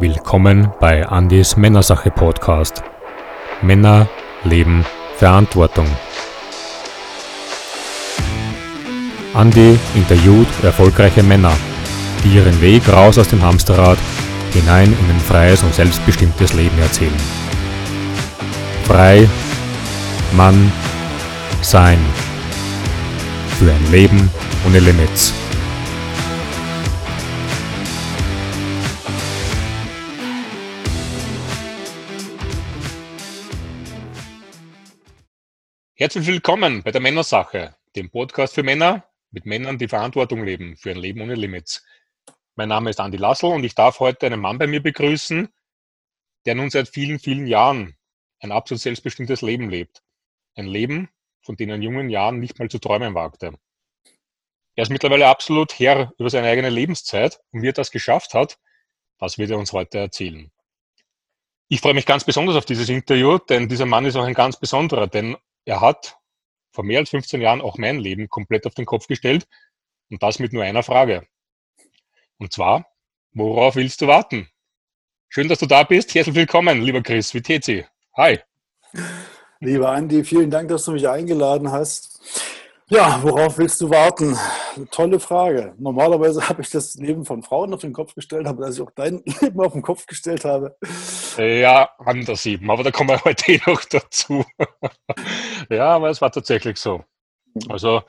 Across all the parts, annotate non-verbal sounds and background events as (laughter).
Willkommen bei Andys Männersache Podcast. Männer, Leben, Verantwortung. Andy interviewt erfolgreiche Männer, die ihren Weg raus aus dem Hamsterrad hinein in ein freies und selbstbestimmtes Leben erzählen. Frei, Mann, Sein. Für ein Leben ohne Limits. Herzlich willkommen bei der Männersache, dem Podcast für Männer mit Männern, die Verantwortung leben für ein Leben ohne Limits. Mein Name ist Andi Lassel und ich darf heute einen Mann bei mir begrüßen, der nun seit vielen, vielen Jahren ein absolut selbstbestimmtes Leben lebt. Ein Leben, von dem er in jungen Jahren nicht mal zu träumen wagte. Er ist mittlerweile absolut Herr über seine eigene Lebenszeit und wie er das geschafft hat, das wird er uns heute erzählen. Ich freue mich ganz besonders auf dieses Interview, denn dieser Mann ist auch ein ganz besonderer, denn er hat vor mehr als 15 Jahren auch mein Leben komplett auf den Kopf gestellt und das mit nur einer Frage. Und zwar, worauf willst du warten? Schön, dass du da bist. Herzlich willkommen, lieber Chris. Wie dir? Hi. Lieber Andi, vielen Dank, dass du mich eingeladen hast. Ja, worauf willst du warten? Tolle Frage. Normalerweise habe ich das Leben von Frauen auf den Kopf gestellt, aber dass ich auch dein (laughs) Leben auf den Kopf gestellt habe. Ja, anders eben, aber da kommen wir (laughs) heute eh noch dazu. (laughs) ja, aber es war tatsächlich so. Also,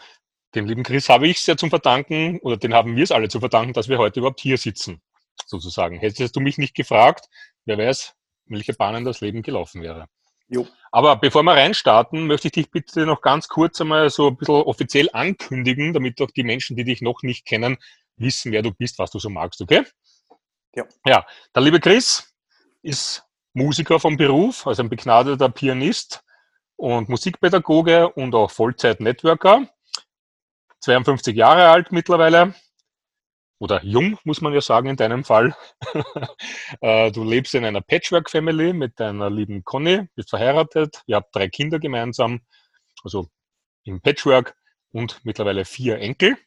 dem lieben Chris habe ich es ja zum Verdanken, oder den haben wir es alle zu verdanken, dass wir heute überhaupt hier sitzen, sozusagen. Hättest du mich nicht gefragt, wer weiß, welche Bahnen das Leben gelaufen wäre. Jo. Aber bevor wir reinstarten, möchte ich dich bitte noch ganz kurz einmal so ein bisschen offiziell ankündigen, damit auch die Menschen, die dich noch nicht kennen, wissen, wer du bist, was du so magst, okay? Ja. Ja, der liebe Chris ist Musiker vom Beruf, also ein begnadeter Pianist und Musikpädagoge und auch Vollzeit-Networker. 52 Jahre alt mittlerweile oder jung, muss man ja sagen, in deinem Fall. (laughs) Äh, du lebst in einer Patchwork-Family mit deiner lieben Conny, bist verheiratet, ihr habt drei Kinder gemeinsam, also im Patchwork und mittlerweile vier Enkel.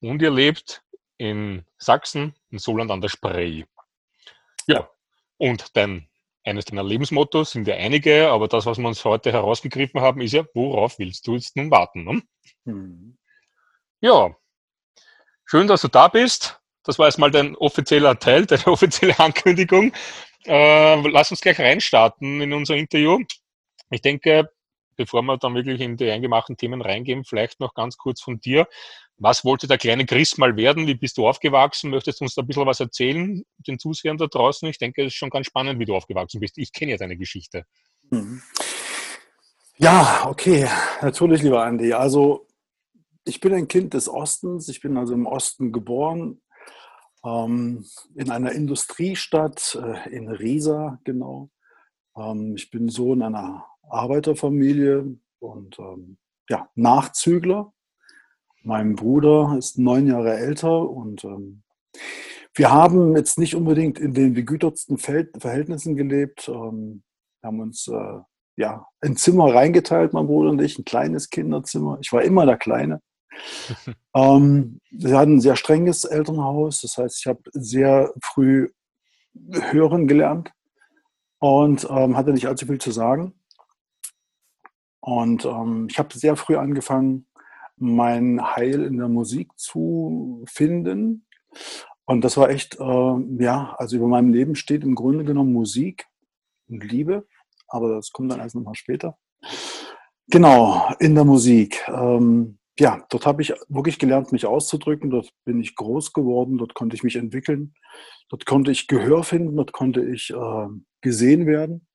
Und ihr lebt in Sachsen, in Soland an der Spree. Ja, und dein, eines deiner Lebensmottos sind ja einige, aber das, was wir uns heute herausgegriffen haben, ist ja, worauf willst du jetzt nun warten? Ne? Mhm. Ja, Schön, dass du da bist. Das war jetzt mal dein offizieller Teil, (laughs) deine offizielle Ankündigung. Äh, lass uns gleich reinstarten in unser Interview. Ich denke, bevor wir dann wirklich in die eingemachten Themen reingehen, vielleicht noch ganz kurz von dir. Was wollte der kleine Chris mal werden? Wie bist du aufgewachsen? Möchtest du uns da ein bisschen was erzählen, den Zusehern da draußen? Ich denke, es ist schon ganz spannend, wie du aufgewachsen bist. Ich kenne ja deine Geschichte. Mhm. Ja, okay, natürlich, lieber Andi. Also ich bin ein Kind des Ostens. Ich bin also im Osten geboren, ähm, in einer Industriestadt äh, in Riesa, genau. Ähm, ich bin Sohn einer Arbeiterfamilie und ähm, ja, Nachzügler. Mein Bruder ist neun Jahre älter und ähm, wir haben jetzt nicht unbedingt in den begütertsten Verhältnissen gelebt. Ähm, wir haben uns äh, ja, ein Zimmer reingeteilt, mein Bruder und ich, ein kleines Kinderzimmer. Ich war immer der Kleine. Ähm, wir hatten ein sehr strenges Elternhaus, das heißt, ich habe sehr früh hören gelernt und ähm, hatte nicht allzu viel zu sagen. Und ähm, ich habe sehr früh angefangen, mein Heil in der Musik zu finden. Und das war echt, äh, ja, also über meinem Leben steht im Grunde genommen Musik und Liebe, aber das kommt dann erst nochmal später. Genau, in der Musik. Ähm, ja, dort habe ich wirklich gelernt, mich auszudrücken. Dort bin ich groß geworden. Dort konnte ich mich entwickeln. Dort konnte ich Gehör finden. Dort konnte ich äh, gesehen werden.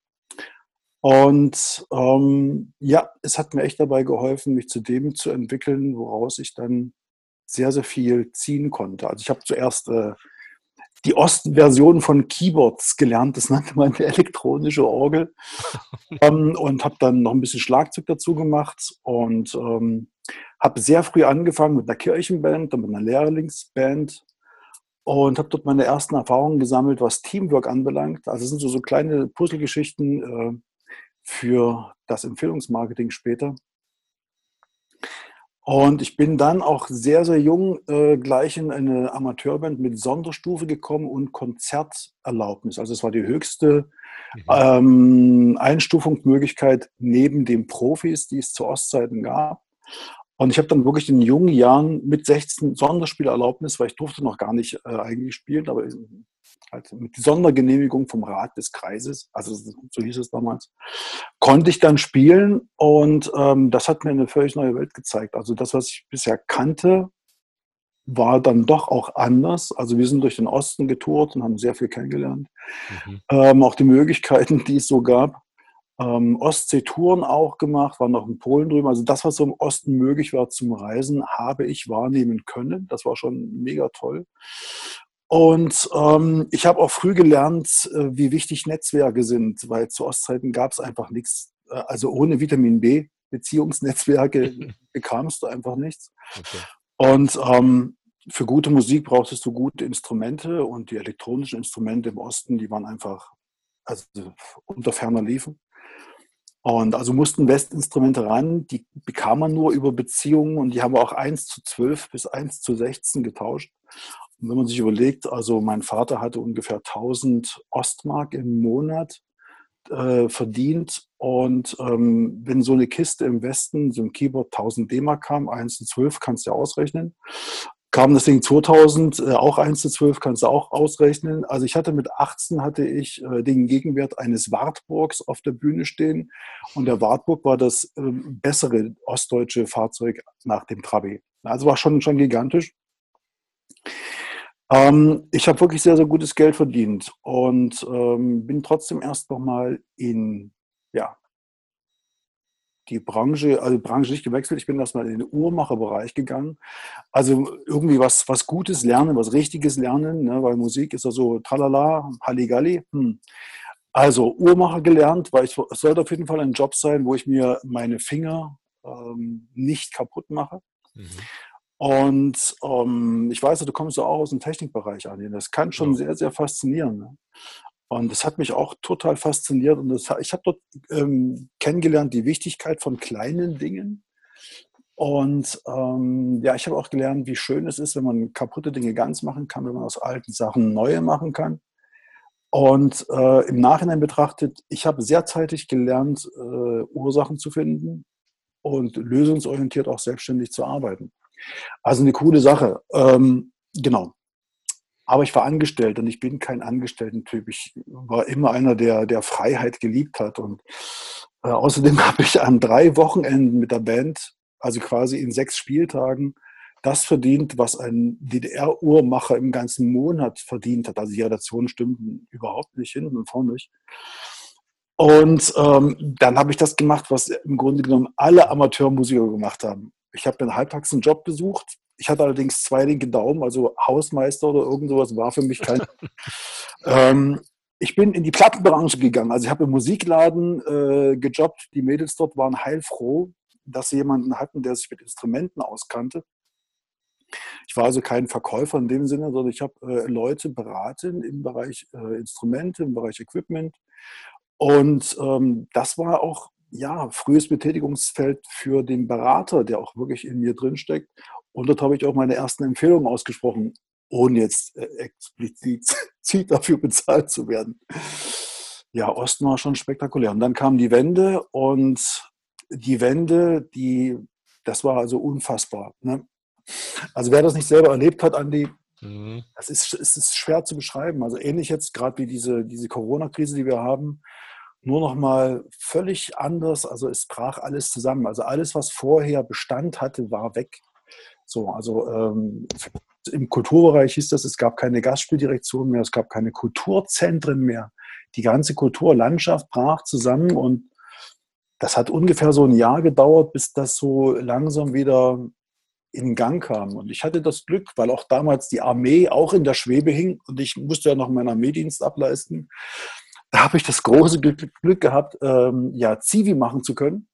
Und ähm, ja, es hat mir echt dabei geholfen, mich zu dem zu entwickeln, woraus ich dann sehr, sehr viel ziehen konnte. Also ich habe zuerst äh, die Ostversion von Keyboards gelernt. Das nannte man eine elektronische Orgel. (laughs) ähm, und habe dann noch ein bisschen Schlagzeug dazu gemacht und ähm, habe sehr früh angefangen mit einer Kirchenband, dann mit einer Lehrlingsband und habe dort meine ersten Erfahrungen gesammelt, was Teamwork anbelangt. Also es sind so, so kleine Puzzlegeschichten äh, für das Empfehlungsmarketing später. Und ich bin dann auch sehr, sehr jung äh, gleich in eine Amateurband mit Sonderstufe gekommen und Konzerterlaubnis. Also es war die höchste mhm. ähm, Einstufungsmöglichkeit neben den Profis, die es zu Ostzeiten gab. Und ich habe dann wirklich in jungen Jahren mit 16 Sonderspielerlaubnis, weil ich durfte noch gar nicht äh, eigentlich spielen, aber halt mit Sondergenehmigung vom Rat des Kreises, also so hieß es damals, konnte ich dann spielen und ähm, das hat mir eine völlig neue Welt gezeigt. Also das, was ich bisher kannte, war dann doch auch anders. Also wir sind durch den Osten getourt und haben sehr viel kennengelernt. Mhm. Ähm, auch die Möglichkeiten, die es so gab ähm, Ostsee-Touren auch gemacht, war noch in Polen drüben. Also das, was so im Osten möglich war zum Reisen, habe ich wahrnehmen können. Das war schon mega toll. Und ähm, ich habe auch früh gelernt, äh, wie wichtig Netzwerke sind, weil zu Ostzeiten gab es einfach nichts. Äh, also ohne Vitamin B Beziehungsnetzwerke (laughs) bekamst du einfach nichts. Okay. Und ähm, für gute Musik brauchtest du gute Instrumente und die elektronischen Instrumente im Osten, die waren einfach also unter ferner Liefen. Und also mussten Westinstrumente ran, die bekam man nur über Beziehungen und die haben wir auch 1 zu 12 bis 1 zu 16 getauscht. Und wenn man sich überlegt, also mein Vater hatte ungefähr 1000 Ostmark im Monat äh, verdient und ähm, wenn so eine Kiste im Westen, so ein Keyboard 1000 D-Mark kam, 1 zu 12 kannst du ja ausrechnen, kam das Ding 2000, äh, auch 1 zu 12, kannst du auch ausrechnen. Also ich hatte mit 18 hatte ich äh, den Gegenwert eines Wartburgs auf der Bühne stehen und der Wartburg war das äh, bessere ostdeutsche Fahrzeug nach dem Trabi. Also war schon, schon gigantisch. Ähm, ich habe wirklich sehr, sehr gutes Geld verdient und ähm, bin trotzdem erst nochmal in ja, die Branche, also die Branche nicht gewechselt. Ich bin erstmal in den Uhrmacherbereich gegangen. Also irgendwie was, was Gutes lernen, was Richtiges lernen, ne? weil Musik ist ja so tralala, Halligalli. Hm. Also Uhrmacher gelernt, weil ich, es sollte auf jeden Fall ein Job sein, wo ich mir meine Finger ähm, nicht kaputt mache. Mhm. Und ähm, ich weiß, du kommst ja auch aus dem Technikbereich an. Das kann schon ja. sehr, sehr faszinieren. Ne? Und das hat mich auch total fasziniert. Und das, ich habe dort ähm, kennengelernt die Wichtigkeit von kleinen Dingen. Und ähm, ja, ich habe auch gelernt, wie schön es ist, wenn man kaputte Dinge ganz machen kann, wenn man aus alten Sachen neue machen kann. Und äh, im Nachhinein betrachtet, ich habe sehr zeitig gelernt, äh, Ursachen zu finden und lösungsorientiert auch selbstständig zu arbeiten. Also eine coole Sache. Ähm, genau. Aber ich war angestellt und ich bin kein Angestellten-Typ. Ich war immer einer, der, der Freiheit geliebt hat. Und äh, außerdem (laughs) habe ich an drei Wochenenden mit der Band, also quasi in sechs Spieltagen, das verdient, was ein DDR-Uhrmacher im ganzen Monat verdient hat. Also die Relationen stimmten überhaupt nicht hin und vorne nicht. Und ähm, dann habe ich das gemacht, was im Grunde genommen alle Amateurmusiker gemacht haben. Ich habe mir halbtags einen Job besucht, ich hatte allerdings zwei linke Daumen, also Hausmeister oder irgend sowas war für mich kein. (laughs) ähm, ich bin in die Plattenbranche gegangen. Also ich habe im Musikladen äh, gejobbt. Die Mädels dort waren heilfroh, dass sie jemanden hatten, der sich mit Instrumenten auskannte. Ich war also kein Verkäufer in dem Sinne, sondern ich habe äh, Leute beraten im Bereich äh, Instrumente, im Bereich Equipment. Und ähm, das war auch ja, frühes Betätigungsfeld für den Berater, der auch wirklich in mir drinsteckt. Und dort habe ich auch meine ersten Empfehlungen ausgesprochen, ohne jetzt äh, explizit (laughs) dafür bezahlt zu werden. Ja, Osten war schon spektakulär. Und dann kam die Wende und die Wende, die, das war also unfassbar. Ne? Also wer das nicht selber erlebt hat, Andi, mhm. das ist, es ist schwer zu beschreiben. Also ähnlich jetzt gerade wie diese, diese Corona-Krise, die wir haben, nur noch mal völlig anders. Also es brach alles zusammen. Also alles, was vorher Bestand hatte, war weg. So, also ähm, im Kulturbereich hieß das, es gab keine Gastspieldirektion mehr, es gab keine Kulturzentren mehr. Die ganze Kulturlandschaft brach zusammen und das hat ungefähr so ein Jahr gedauert, bis das so langsam wieder in Gang kam. Und ich hatte das Glück, weil auch damals die Armee auch in der Schwebe hing und ich musste ja noch meinen Armeedienst ableisten. Da habe ich das große Glück, gehabt, ähm, ja, Zivi machen zu können.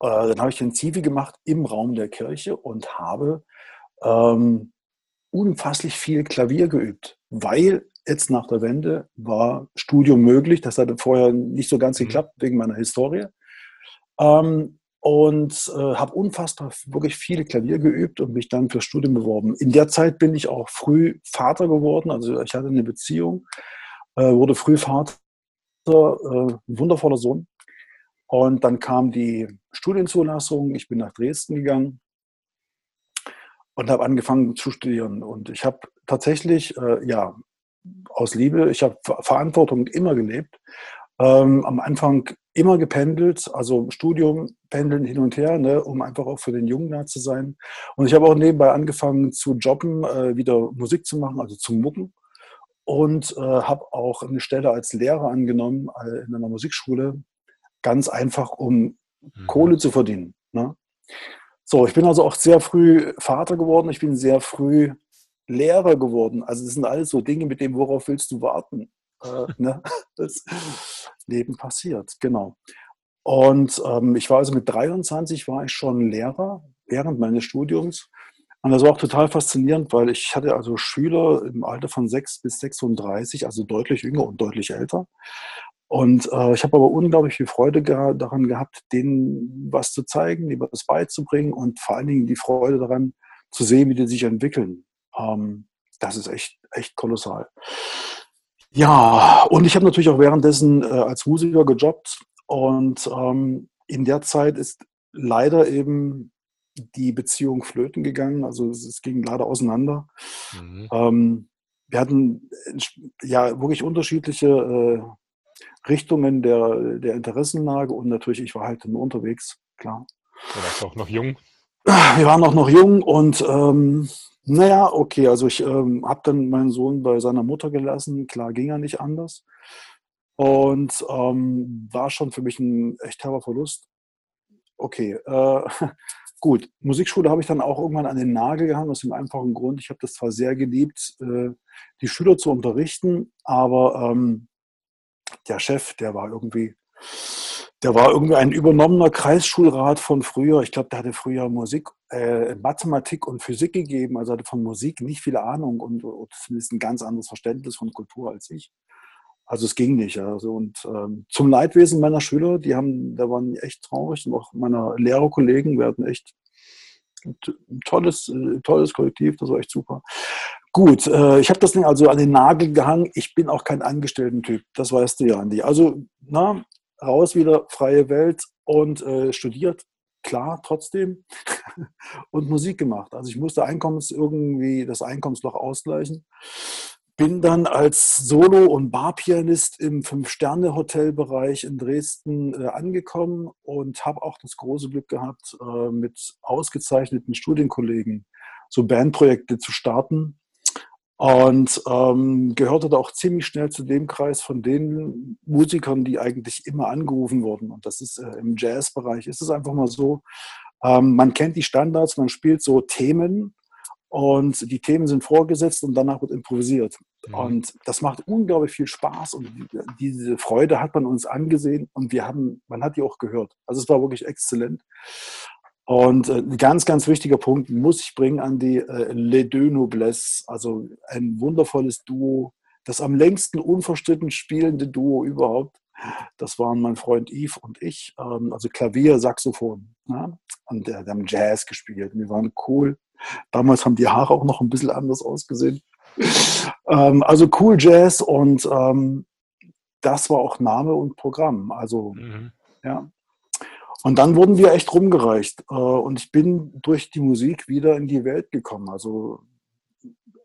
Äh, dann habe ich den Zivi gemacht im Raum der Kirche und habe ähm, unfasslich viel Klavier geübt, weil jetzt nach der Wende war Studium möglich. Das hatte vorher nicht so ganz mhm. geklappt wegen meiner Historie. Ähm, und äh, habe unfassbar wirklich viele Klavier geübt und mich dann fürs Studium beworben. In der Zeit bin ich auch früh Vater geworden, also ich hatte eine Beziehung, äh, wurde früh Vater, äh, wundervoller Sohn. Und dann kam die Studienzulassung, ich bin nach Dresden gegangen und habe angefangen zu studieren. Und ich habe tatsächlich, äh, ja, aus Liebe, ich habe Verantwortung immer gelebt. Ähm, am Anfang immer gependelt, also Studium, pendeln hin und her, ne, um einfach auch für den Jungen da zu sein. Und ich habe auch nebenbei angefangen zu jobben, äh, wieder Musik zu machen, also zu mucken. Und äh, habe auch eine Stelle als Lehrer angenommen äh, in einer Musikschule, ganz einfach, um mhm. Kohle zu verdienen. Ne? So, ich bin also auch sehr früh Vater geworden, ich bin sehr früh Lehrer geworden. Also das sind alles so Dinge, mit denen, worauf willst du warten? Äh, (laughs) ne? Das Leben passiert, genau. Und ähm, ich war also mit 23 war ich schon Lehrer während meines Studiums. Und das war auch total faszinierend, weil ich hatte also Schüler im Alter von 6 bis 36, also deutlich jünger und deutlich älter. Und äh, ich habe aber unglaublich viel Freude ge daran gehabt, denen was zu zeigen, ihnen was beizubringen und vor allen Dingen die Freude daran zu sehen, wie die sich entwickeln. Ähm, das ist echt, echt kolossal. Ja, und ich habe natürlich auch währenddessen äh, als Musiker gejobbt und ähm, in der Zeit ist leider eben die Beziehung flöten gegangen. Also es, es ging leider auseinander. Mhm. Ähm, wir hatten ja wirklich unterschiedliche äh, Richtungen der, der Interessenlage und natürlich, ich war halt nur unterwegs, klar. Du warst auch noch jung. Wir waren auch noch jung und ähm, naja, okay, also ich ähm, habe dann meinen Sohn bei seiner Mutter gelassen, klar ging er nicht anders. Und ähm, war schon für mich ein echt herber Verlust. Okay, äh, (laughs) gut. Musikschule habe ich dann auch irgendwann an den Nagel gehangen, aus dem einfachen Grund, ich habe das zwar sehr geliebt, äh, die Schüler zu unterrichten, aber ähm, der Chef, der war irgendwie, der war irgendwie ein übernommener Kreisschulrat von früher. Ich glaube, der hatte früher Musik, äh, Mathematik und Physik gegeben, also hatte von Musik nicht viel Ahnung und, und zumindest ein ganz anderes Verständnis von Kultur als ich. Also es ging nicht. Also und ähm, zum Leidwesen meiner Schüler, die haben, da waren echt traurig und auch meiner Lehrerkollegen, hatten echt ein tolles, äh, tolles Kollektiv, das war echt super. Gut, äh, ich habe das Ding also an den Nagel gehangen. Ich bin auch kein Angestellten-Typ, das weißt du ja, Andi. Also, na, raus wieder, freie Welt und äh, studiert, klar, trotzdem. (laughs) und Musik gemacht. Also ich musste Einkommens irgendwie das Einkommensloch ausgleichen. Bin dann als Solo- und Barpianist im Fünf-Sterne-Hotelbereich in Dresden äh, angekommen und habe auch das große Glück gehabt, äh, mit ausgezeichneten Studienkollegen so Bandprojekte zu starten und ähm, gehörte da auch ziemlich schnell zu dem Kreis von den Musikern, die eigentlich immer angerufen wurden. Und das ist äh, im Jazzbereich ist es einfach mal so, ähm, man kennt die Standards, man spielt so Themen und die Themen sind vorgesetzt und danach wird improvisiert. Mhm. Und das macht unglaublich viel Spaß und diese Freude hat man uns angesehen und wir haben, man hat die auch gehört. Also es war wirklich exzellent. Und äh, ein ganz, ganz wichtiger Punkt muss ich bringen an die äh, Les Deux Noblesse, also ein wundervolles Duo, das am längsten unverstritten spielende Duo überhaupt. Das waren mein Freund Yves und ich, ähm, also Klavier, Saxophon. Ja? Und der, der haben Jazz gespielt. Wir waren cool. Damals haben die Haare auch noch ein bisschen anders ausgesehen. ähm, also cool Jazz und ähm, das war auch Name und Programm. Also, mhm. ja. Und dann wurden wir echt rumgereicht. Äh, und ich bin durch die Musik wieder in die Welt gekommen. Also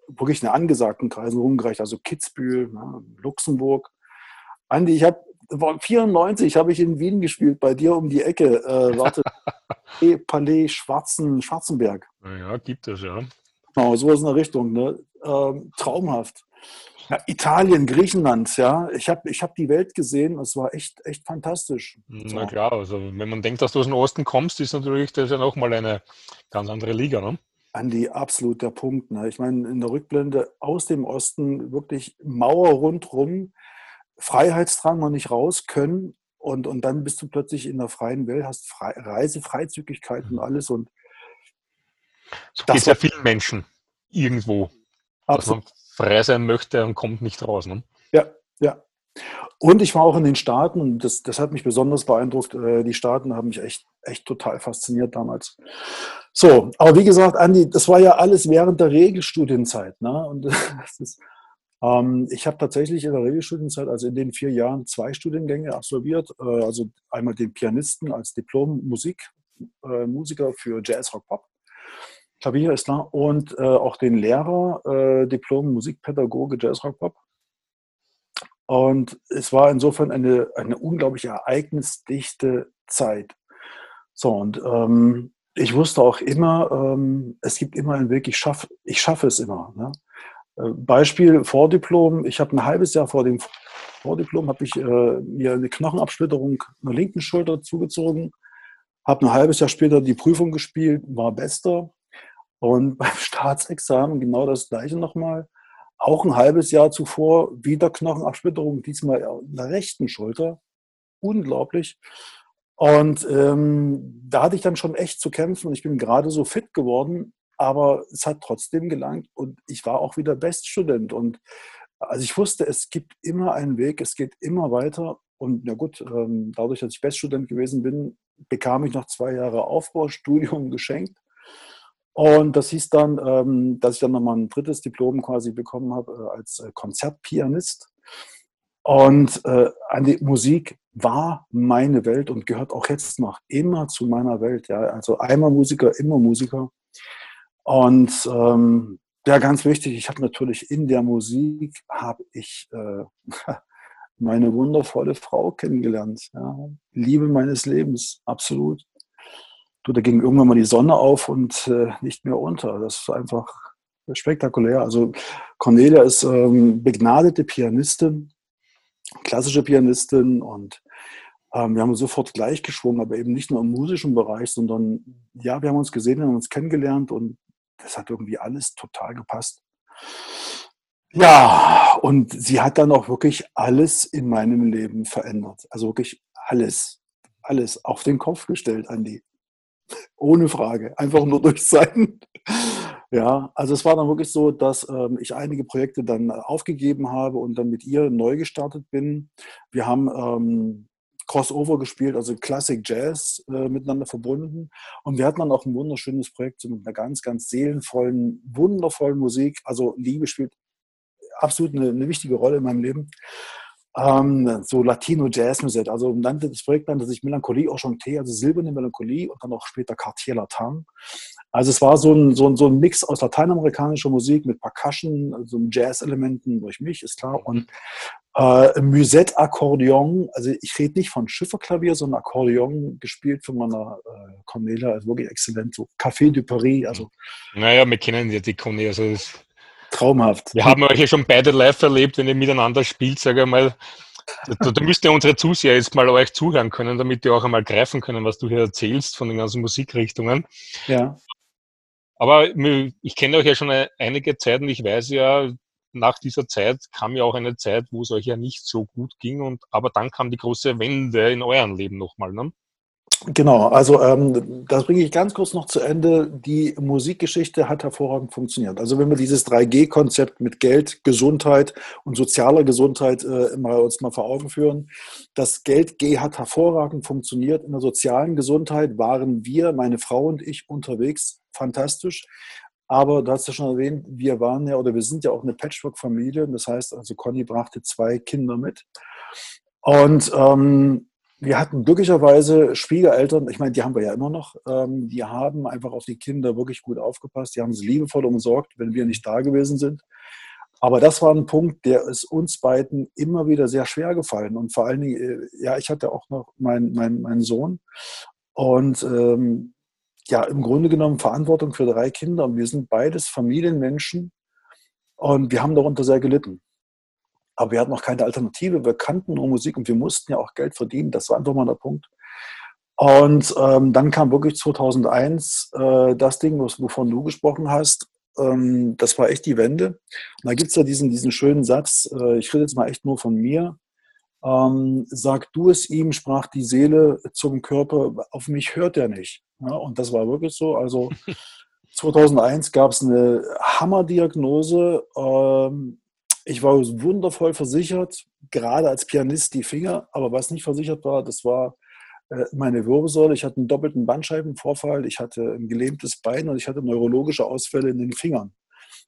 wirklich in angesagten Kreisen rumgereicht. Also Kitzbühel, ne, Luxemburg. Andi, ich habe 94 habe ich in Wien gespielt, bei dir um die Ecke. Äh, warte, (laughs) Palais Schwarzen, Schwarzenberg. Ja, gibt es ja. Genau, sowas in der Richtung. Ne? Ähm, traumhaft. Ja, Italien, Griechenland, ja. Ich habe ich hab die Welt gesehen, es war echt, echt fantastisch. Na klar, also wenn man denkt, dass du aus dem Osten kommst, ist natürlich das ja nochmal eine ganz andere Liga, ne? Andi, absolut der Punkt. Ne? Ich meine, in der Rückblende aus dem Osten wirklich Mauer rundrum, Freiheitsdrang mal nicht raus können und, und dann bist du plötzlich in der freien Welt, hast Fre Reisefreizügigkeit und mhm. alles und so geht es ja vielen Menschen irgendwo. Absolut frei sein möchte und kommt nicht raus. Ne? Ja, ja. Und ich war auch in den Staaten und das, das hat mich besonders beeindruckt. Äh, die Staaten haben mich echt, echt total fasziniert damals. So, aber wie gesagt, Andi, das war ja alles während der Regelstudienzeit. Ne? Und (laughs) ist, ähm, ich habe tatsächlich in der Regelstudienzeit, also in den vier Jahren, zwei Studiengänge absolviert. Äh, also einmal den Pianisten als Diplom-Musiker äh, für Jazz, Rock, Pop. Klavier ist da. Und äh, auch den Lehrer, äh, Diplom-Musikpädagoge Jazz, Rock, Pop. Und es war insofern eine, eine unglaublich ereignisdichte Zeit. So, und ähm, ich wusste auch immer, ähm, es gibt immer einen Weg, ich schaffe ich schaff es immer. Ne? Beispiel Vordiplom, ich habe ein halbes Jahr vor dem Vordiplom, habe ich äh, mir eine Knochenabsplitterung einer linken Schulter zugezogen, habe ein halbes Jahr später die Prüfung gespielt, war bester. Und (laughs) beim Staatsexamen genau das gleiche nochmal auch ein halbes Jahr zuvor wieder Knochenabsplitterung, diesmal in der rechten Schulter. Unglaublich. Und ähm, da hatte ich dann schon echt zu kämpfen und ich bin gerade so fit geworden, aber es hat trotzdem gelangt und ich war auch wieder Beststudent. Und also ich wusste, es gibt immer einen Weg, es geht immer weiter. Und ja gut, ähm, dadurch, dass ich Beststudent gewesen bin, bekam ich noch zwei Jahre Aufbaustudium geschenkt. Und das hieß dann, ähm, dass ich dann nochmal ein drittes Diplom quasi bekommen habe äh, als äh, Konzertpianist. Und äh, die Musik war meine Welt und gehört auch jetzt noch immer zu meiner Welt. Also einmal Musiker, immer Musiker. Und ähm, ja, ganz wichtig, ich habe natürlich in der Musik habe ich äh, (laughs) meine wundervolle Frau kennengelernt. Ja? Liebe meines Lebens, absolut du, da ging irgendwann mal die Sonne auf und äh, nicht mehr unter. Das ist einfach spektakulär. Also Cornelia ist ähm, begnadete Pianistin, klassische Pianistin und ähm, wir haben sofort gleichgeschwungen, aber eben nicht nur im musischen Bereich, sondern ja, wir haben uns gesehen, wir haben uns kennengelernt und das hat irgendwie alles total gepasst. Ja, und sie hat dann auch wirklich alles in meinem Leben verändert. Also wirklich alles, alles auf den Kopf gestellt, Andi. Ohne Frage. Einfach nur durch sein. (laughs) Ja, also es war dann wirklich so, dass ähm, ich einige Projekte dann aufgegeben habe und dann mit ihr neu gestartet bin. Wir haben ähm, Crossover gespielt, also Classic Jazz äh, miteinander verbunden. Und wir hatten dann auch ein wunderschönes Projekt so mit einer ganz, ganz seelenvollen, wundervollen Musik. Also Liebe spielt absolut eine, eine wichtige Rolle in meinem Leben ähm, so Latino Jazz Musik. Also nannte, das Projekt nannte sich Melancholie Enchanté, also silberne Melancholie und dann auch später Cartier Latin. Also es war so ein, so, ein, so ein Mix aus lateinamerikanischer Musik mit Percussion, also Jazz-Elementen durch mich, ist klar, und äh, Musette Akkordeon, also ich rede nicht von Schifferklavier, sondern Akkordeon gespielt von meiner äh, Cornelia, also wirklich exzellent, so Café du Paris, also. Naja, wir kennen ja die Cornelia, also das Traumhaft. Wir haben euch ja schon beide live erlebt, wenn ihr miteinander spielt, sage ich mal. Da, da müsst ihr unsere Zuseher jetzt mal euch zuhören können, damit die auch einmal greifen können, was du hier erzählst von den ganzen Musikrichtungen. Ja. Aber ich kenne euch ja schon einige Zeit und ich weiß ja, nach dieser Zeit kam ja auch eine Zeit, wo es euch ja nicht so gut ging und aber dann kam die große Wende in eurem Leben nochmal, ne? Genau, also ähm, das bringe ich ganz kurz noch zu Ende. Die Musikgeschichte hat hervorragend funktioniert. Also wenn wir dieses 3G-Konzept mit Geld, Gesundheit und sozialer Gesundheit äh, mal, uns mal vor Augen führen, das Geld G hat hervorragend funktioniert. In der sozialen Gesundheit waren wir, meine Frau und ich, unterwegs. Fantastisch. Aber du hast ja schon erwähnt, wir waren ja oder wir sind ja auch eine Patchwork-Familie. Das heißt, also Conny brachte zwei Kinder mit. Und ähm, wir hatten glücklicherweise Schwiegereltern, ich meine, die haben wir ja immer noch, ähm, die haben einfach auf die Kinder wirklich gut aufgepasst, die haben sie liebevoll umsorgt, wenn wir nicht da gewesen sind. Aber das war ein Punkt, der ist uns beiden immer wieder sehr schwer gefallen. Und vor allen Dingen, äh, ja, ich hatte auch noch meinen mein, mein Sohn und ähm, ja, im Grunde genommen Verantwortung für drei Kinder. Und wir sind beides Familienmenschen und wir haben darunter sehr gelitten aber wir hatten noch keine Alternative. Wir kannten nur Musik und wir mussten ja auch Geld verdienen. Das war einfach mal der Punkt. Und ähm, dann kam wirklich 2001 äh, das Ding, wovon du gesprochen hast. Ähm, das war echt die Wende. Und da gibt es ja diesen, diesen schönen Satz, äh, ich rede jetzt mal echt nur von mir. Ähm, sag du es ihm, sprach die Seele zum Körper, auf mich hört er nicht. Ja, und das war wirklich so. Also 2001 gab es eine Hammerdiagnose. Ähm, ich war wundervoll versichert, gerade als Pianist die Finger, aber was nicht versichert war, das war äh, meine Wirbelsäule. Ich hatte einen doppelten Bandscheibenvorfall, ich hatte ein gelähmtes Bein und ich hatte neurologische Ausfälle in den Fingern.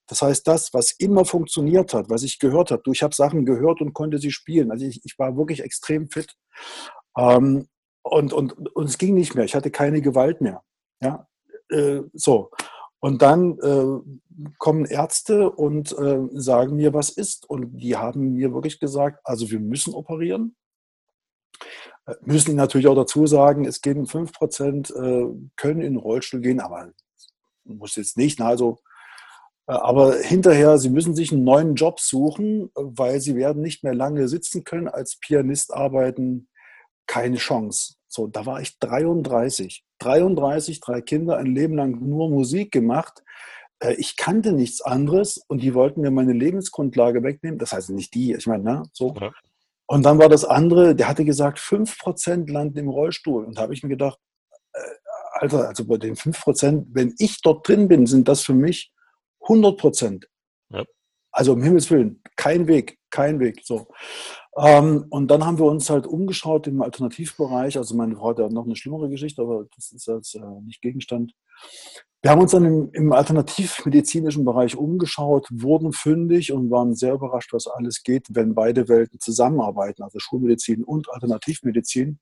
Das heißt, das, was immer funktioniert hat, was ich gehört habe, du, ich habe Sachen gehört und konnte sie spielen. Also ich, ich war wirklich extrem fit. Ähm, und, und, und es ging nicht mehr. Ich hatte keine Gewalt mehr. Ja, äh, so. Und dann äh, kommen Ärzte und äh, sagen mir, was ist. Und die haben mir wirklich gesagt, also wir müssen operieren. Äh, müssen natürlich auch dazu sagen, es gehen 5%, äh, können in den Rollstuhl gehen, aber muss jetzt nicht. Na, also, äh, aber hinterher, sie müssen sich einen neuen Job suchen, weil sie werden nicht mehr lange sitzen können, als Pianist arbeiten. Keine Chance. So, da war ich 33. 33, drei Kinder, ein Leben lang nur Musik gemacht. Äh, ich kannte nichts anderes und die wollten mir meine Lebensgrundlage wegnehmen. Das heißt nicht die, ich meine, ne, so. Ja. Und dann war das andere, der hatte gesagt, 5% landen im Rollstuhl. Und da habe ich mir gedacht, äh, Alter, also bei den 5%, wenn ich dort drin bin, sind das für mich 100%. Ja. Also um Himmels Willen, kein Weg, kein Weg. So. Ähm, und dann haben wir uns halt umgeschaut im Alternativbereich. Also meine Frau hat ja noch eine schlimmere Geschichte, aber das ist jetzt äh, nicht Gegenstand. Wir haben uns dann im, im, alternativmedizinischen Bereich umgeschaut, wurden fündig und waren sehr überrascht, was alles geht, wenn beide Welten zusammenarbeiten, also Schulmedizin und Alternativmedizin.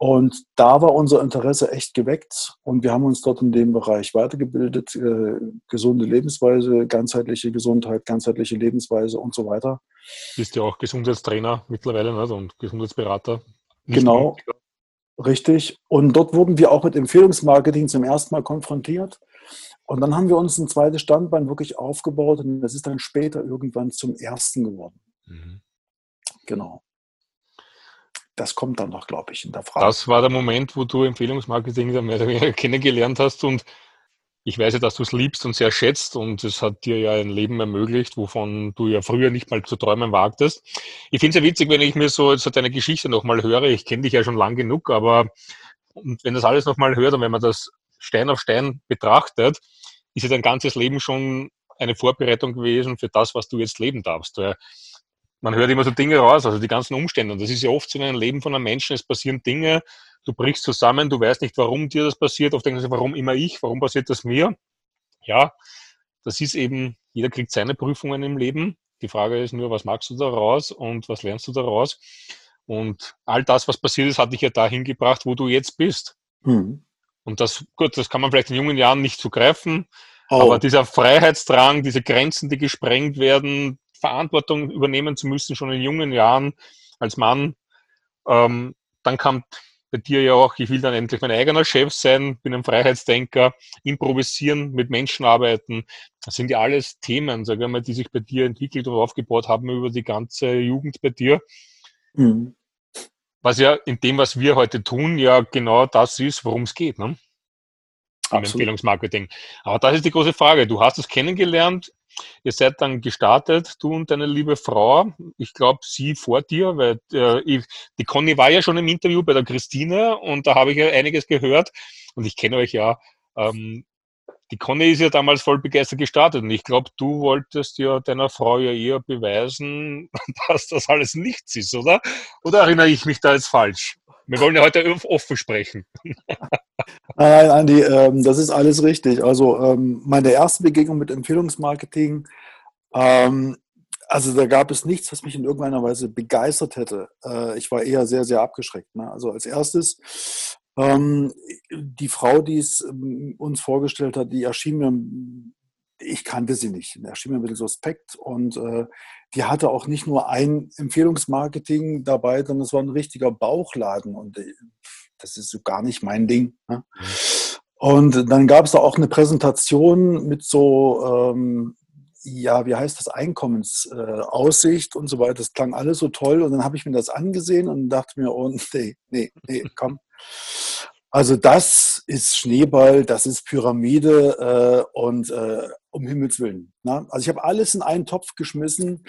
Und da war unser Interesse echt geweckt und wir haben uns dort in dem Bereich weitergebildet, äh, gesunde Lebensweise, ganzheitliche Gesundheit, ganzheitliche Lebensweise und so weiter. Bist ja auch Gesundheitstrainer mittlerweile nicht? und Gesundheitsberater. Genau, richtig. Und dort wurden wir auch mit Empfehlungsmarketing zum ersten Mal konfrontiert. Und dann haben wir uns ein zweites Standbein wirklich aufgebaut und das ist dann später irgendwann zum ersten geworden. Mhm. Genau das kommt dann noch, glaube ich, in der Frage. Das war der Moment, wo du Empfehlungsmarketing mehr oder weniger (laughs) kennengelernt hast und ich weiß ja, dass du es liebst und sehr schätzt und es hat dir ja ein Leben ermöglicht, wovon du ja früher nicht mal zu träumen wagtest. Ich finde es ja witzig, wenn ich mir so, so deine Geschichte nochmal höre. Ich kenne dich ja schon lang genug, aber und wenn das alles nochmal hört und wenn man das Stein auf Stein betrachtet, ist ja dein ganzes Leben schon eine Vorbereitung gewesen für das, was du jetzt leben darfst man hört immer so Dinge raus, also die ganzen Umstände. Und das ist ja oft so in einem Leben von einem Menschen, es passieren Dinge, du brichst zusammen, du weißt nicht, warum dir das passiert. Oft denkst du, warum immer ich, warum passiert das mir? Ja, das ist eben, jeder kriegt seine Prüfungen im Leben. Die Frage ist nur, was magst du daraus und was lernst du daraus? Und all das, was passiert ist, hat dich ja dahin gebracht, wo du jetzt bist. Mhm. Und das, gut, das kann man vielleicht in jungen Jahren nicht so greifen. Oh. Aber dieser Freiheitsdrang, diese Grenzen, die gesprengt werden, Verantwortung übernehmen zu müssen, schon in jungen Jahren als Mann. Ähm, dann kam bei dir ja auch, ich will dann endlich mein eigener Chef sein, bin ein Freiheitsdenker, improvisieren, mit Menschen arbeiten. Das sind ja alles Themen, sage ich mal, die sich bei dir entwickelt und aufgebaut haben über die ganze Jugend bei dir. Mhm. Was ja in dem, was wir heute tun, ja genau das ist, worum es geht. Ne? Im Empfehlungsmarketing. Aber das ist die große Frage. Du hast es kennengelernt Ihr seid dann gestartet, du und deine liebe Frau. Ich glaube, sie vor dir, weil äh, ich, die Conny war ja schon im Interview bei der Christine und da habe ich ja einiges gehört. Und ich kenne euch ja. Ähm, die Conny ist ja damals voll begeistert gestartet und ich glaube, du wolltest ja deiner Frau ja eher beweisen, (laughs) dass das alles nichts ist, oder? Oder erinnere ich mich da jetzt falsch? Wir wollen ja heute offen sprechen. (laughs) Nein, Andi, ähm, das ist alles richtig. Also ähm, meine erste Begegnung mit Empfehlungsmarketing, ähm, also da gab es nichts, was mich in irgendeiner Weise begeistert hätte. Äh, ich war eher sehr, sehr abgeschreckt. Ne? Also als erstes, ähm, die Frau, die es ähm, uns vorgestellt hat, die erschien mir ich kannte sie nicht. Er schien mir ein bisschen suspekt und äh, die hatte auch nicht nur ein Empfehlungsmarketing dabei, sondern es war ein richtiger Bauchladen und äh, das ist so gar nicht mein Ding. Ne? Mhm. Und dann gab es da auch eine Präsentation mit so, ähm, ja, wie heißt das, Einkommensaussicht äh, und so weiter. Das klang alles so toll und dann habe ich mir das angesehen und dachte mir, oh nee, nee, nee, komm. Also das ist Schneeball, das ist Pyramide äh, und äh, um Himmels Willen. Ne? Also ich habe alles in einen Topf geschmissen.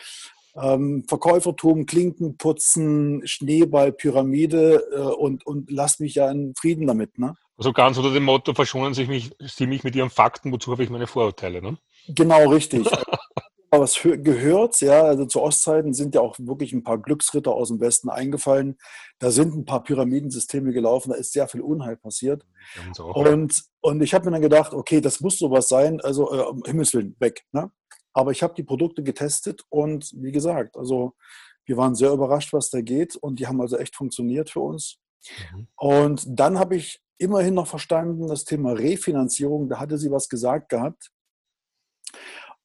Ähm, Verkäufertum, Klinken putzen, Schneeball, Pyramide äh, und, und lass mich ja in Frieden damit. Ne? Also ganz unter dem Motto, verschonen Sie mich, Sie mich mit Ihren Fakten, wozu habe ich meine Vorurteile? Ne? Genau, richtig. (laughs) was gehört, ja, also zu Ostzeiten sind ja auch wirklich ein paar Glücksritter aus dem Westen eingefallen. Da sind ein paar Pyramidensysteme gelaufen, da ist sehr viel Unheil passiert. Und, und ich habe mir dann gedacht, okay, das muss sowas sein, also äh, um Himmels Willen, weg. Ne? Aber ich habe die Produkte getestet und wie gesagt, also wir waren sehr überrascht, was da geht und die haben also echt funktioniert für uns. Mhm. Und dann habe ich immerhin noch verstanden, das Thema Refinanzierung, da hatte sie was gesagt gehabt.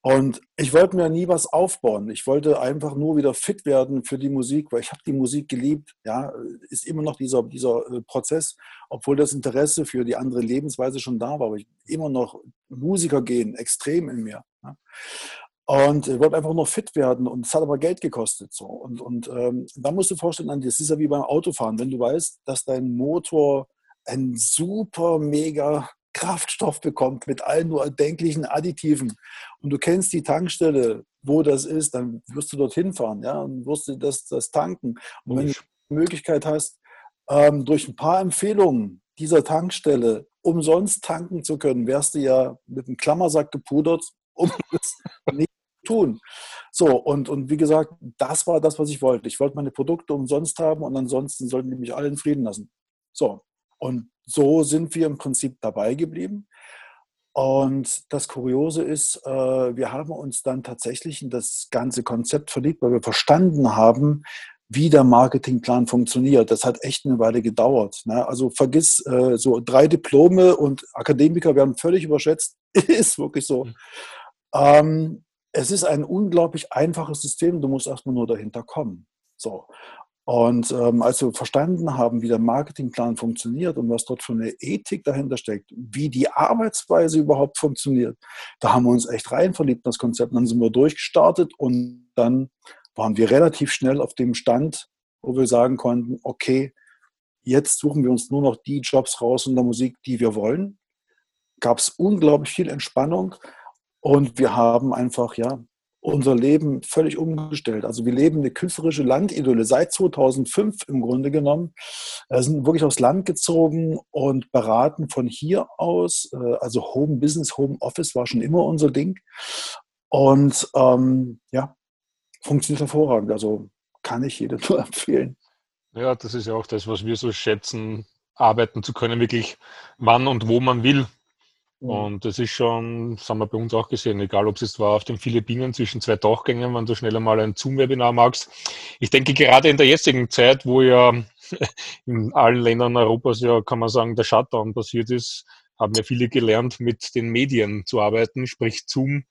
Und ich wollte mir nie was aufbauen. Ich wollte einfach nur wieder fit werden für die Musik, weil ich habe die Musik geliebt. Ja, ist immer noch dieser, dieser äh, Prozess, obwohl das Interesse für die andere Lebensweise schon da war. Aber ich immer noch Musiker gehen, extrem in mir. Ja. Und ich wollte einfach nur fit werden und es hat aber Geld gekostet. So. Und, und ähm, da musst du vorstellen, das ist ja wie beim Autofahren. Wenn du weißt, dass dein Motor ein super mega Kraftstoff bekommt mit allen nur erdenklichen Additiven und du kennst die Tankstelle, wo das ist, dann wirst du dorthin fahren, ja, und wirst du das, das tanken. Und wenn du die Möglichkeit hast, ähm, durch ein paar Empfehlungen dieser Tankstelle umsonst tanken zu können, wärst du ja mit einem Klammersack gepudert, um (laughs) das nicht zu tun. So, und, und wie gesagt, das war das, was ich wollte. Ich wollte meine Produkte umsonst haben und ansonsten sollten die mich alle in Frieden lassen. So, und so sind wir im Prinzip dabei geblieben. Und das Kuriose ist, äh, wir haben uns dann tatsächlich in das ganze Konzept verliebt, weil wir verstanden haben, wie der Marketingplan funktioniert. Das hat echt eine Weile gedauert. Ne? Also vergiss, äh, so drei Diplome und Akademiker werden völlig überschätzt. (laughs) ist wirklich so. Mhm. Ähm, es ist ein unglaublich einfaches System. Du musst erstmal nur dahinter kommen. So. Und ähm, als wir verstanden haben, wie der Marketingplan funktioniert und was dort für eine Ethik dahinter steckt, wie die Arbeitsweise überhaupt funktioniert, da haben wir uns echt rein verliebt in das Konzept. Und dann sind wir durchgestartet und dann waren wir relativ schnell auf dem Stand, wo wir sagen konnten, okay, jetzt suchen wir uns nur noch die Jobs raus in der Musik, die wir wollen. Gab es unglaublich viel Entspannung und wir haben einfach, ja, unser Leben völlig umgestellt. Also wir leben eine künstlerische Landidylle seit 2005 im Grunde genommen. Wir sind wirklich aufs Land gezogen und beraten von hier aus. Äh, also Home Business, Home Office war schon immer unser Ding. Und ähm, ja, funktioniert hervorragend. Also kann ich jedem (laughs) nur empfehlen. Ja, das ist ja auch das, was wir so schätzen, arbeiten zu können, wirklich wann und wo man will. Mhm. Und das ist schon, das haben wir bei uns auch gesehen, egal ob es jetzt war auf den Philippinen zwischen zwei Tauchgängen, wenn du schneller mal ein Zoom-Webinar magst. Ich denke, gerade in der jetzigen Zeit, wo ja (laughs) in allen Ländern Europas ja, kann man sagen, der Shutdown passiert ist, haben ja viele gelernt, mit den Medien zu arbeiten, sprich Zoom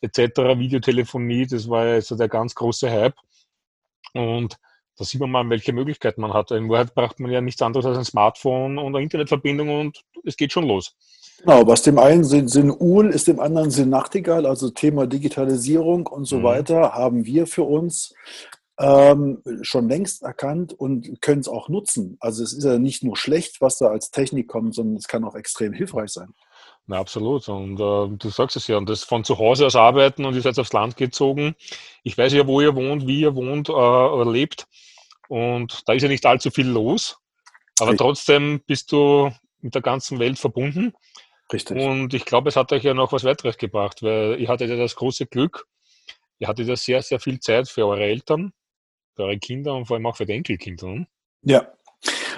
etc., Videotelefonie, das war ja so der ganz große Hype. Und da sieht man mal, welche Möglichkeiten man hat. In Wahrheit braucht man ja nichts anderes als ein Smartphone und eine Internetverbindung und es geht schon los. Genau, was dem einen Sinn, Sinn Uhl ist, dem anderen Sinn Nachtigall, also Thema Digitalisierung und so mhm. weiter, haben wir für uns ähm, schon längst erkannt und können es auch nutzen. Also es ist ja nicht nur schlecht, was da als Technik kommt, sondern es kann auch extrem hilfreich sein. Na, absolut. Und äh, du sagst es ja, und das von zu Hause aus arbeiten und ihr seid aufs Land gezogen. Ich weiß ja, wo ihr wohnt, wie ihr wohnt äh, oder lebt. Und da ist ja nicht allzu viel los. Aber trotzdem bist du mit der ganzen Welt verbunden. Richtig. Und ich glaube, es hat euch ja noch was weiteres gebracht, weil ihr hattet ja das große Glück, ihr hattet ja sehr, sehr viel Zeit für eure Eltern, für eure Kinder und vor allem auch für die Enkelkinder. Ne? Ja,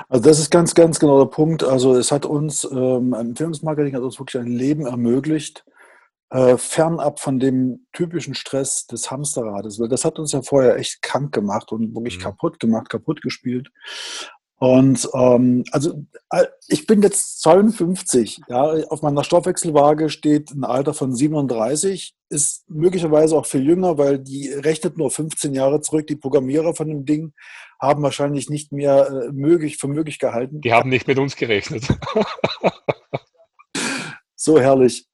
also das ist ganz, ganz genau der Punkt. Also es hat uns, ähm, Empfehlungsmarketing hat uns wirklich ein Leben ermöglicht, äh, fernab von dem typischen Stress des Hamsterrades, weil das hat uns ja vorher echt krank gemacht und wirklich mhm. kaputt gemacht, kaputt gespielt. Und ähm, also äh, ich bin jetzt 52, ja, auf meiner Stoffwechselwaage steht ein Alter von 37, ist möglicherweise auch viel jünger, weil die rechnet nur 15 Jahre zurück. Die Programmierer von dem Ding haben wahrscheinlich nicht mehr äh, möglich, für möglich gehalten. Die haben nicht mit uns gerechnet. (laughs) so herrlich.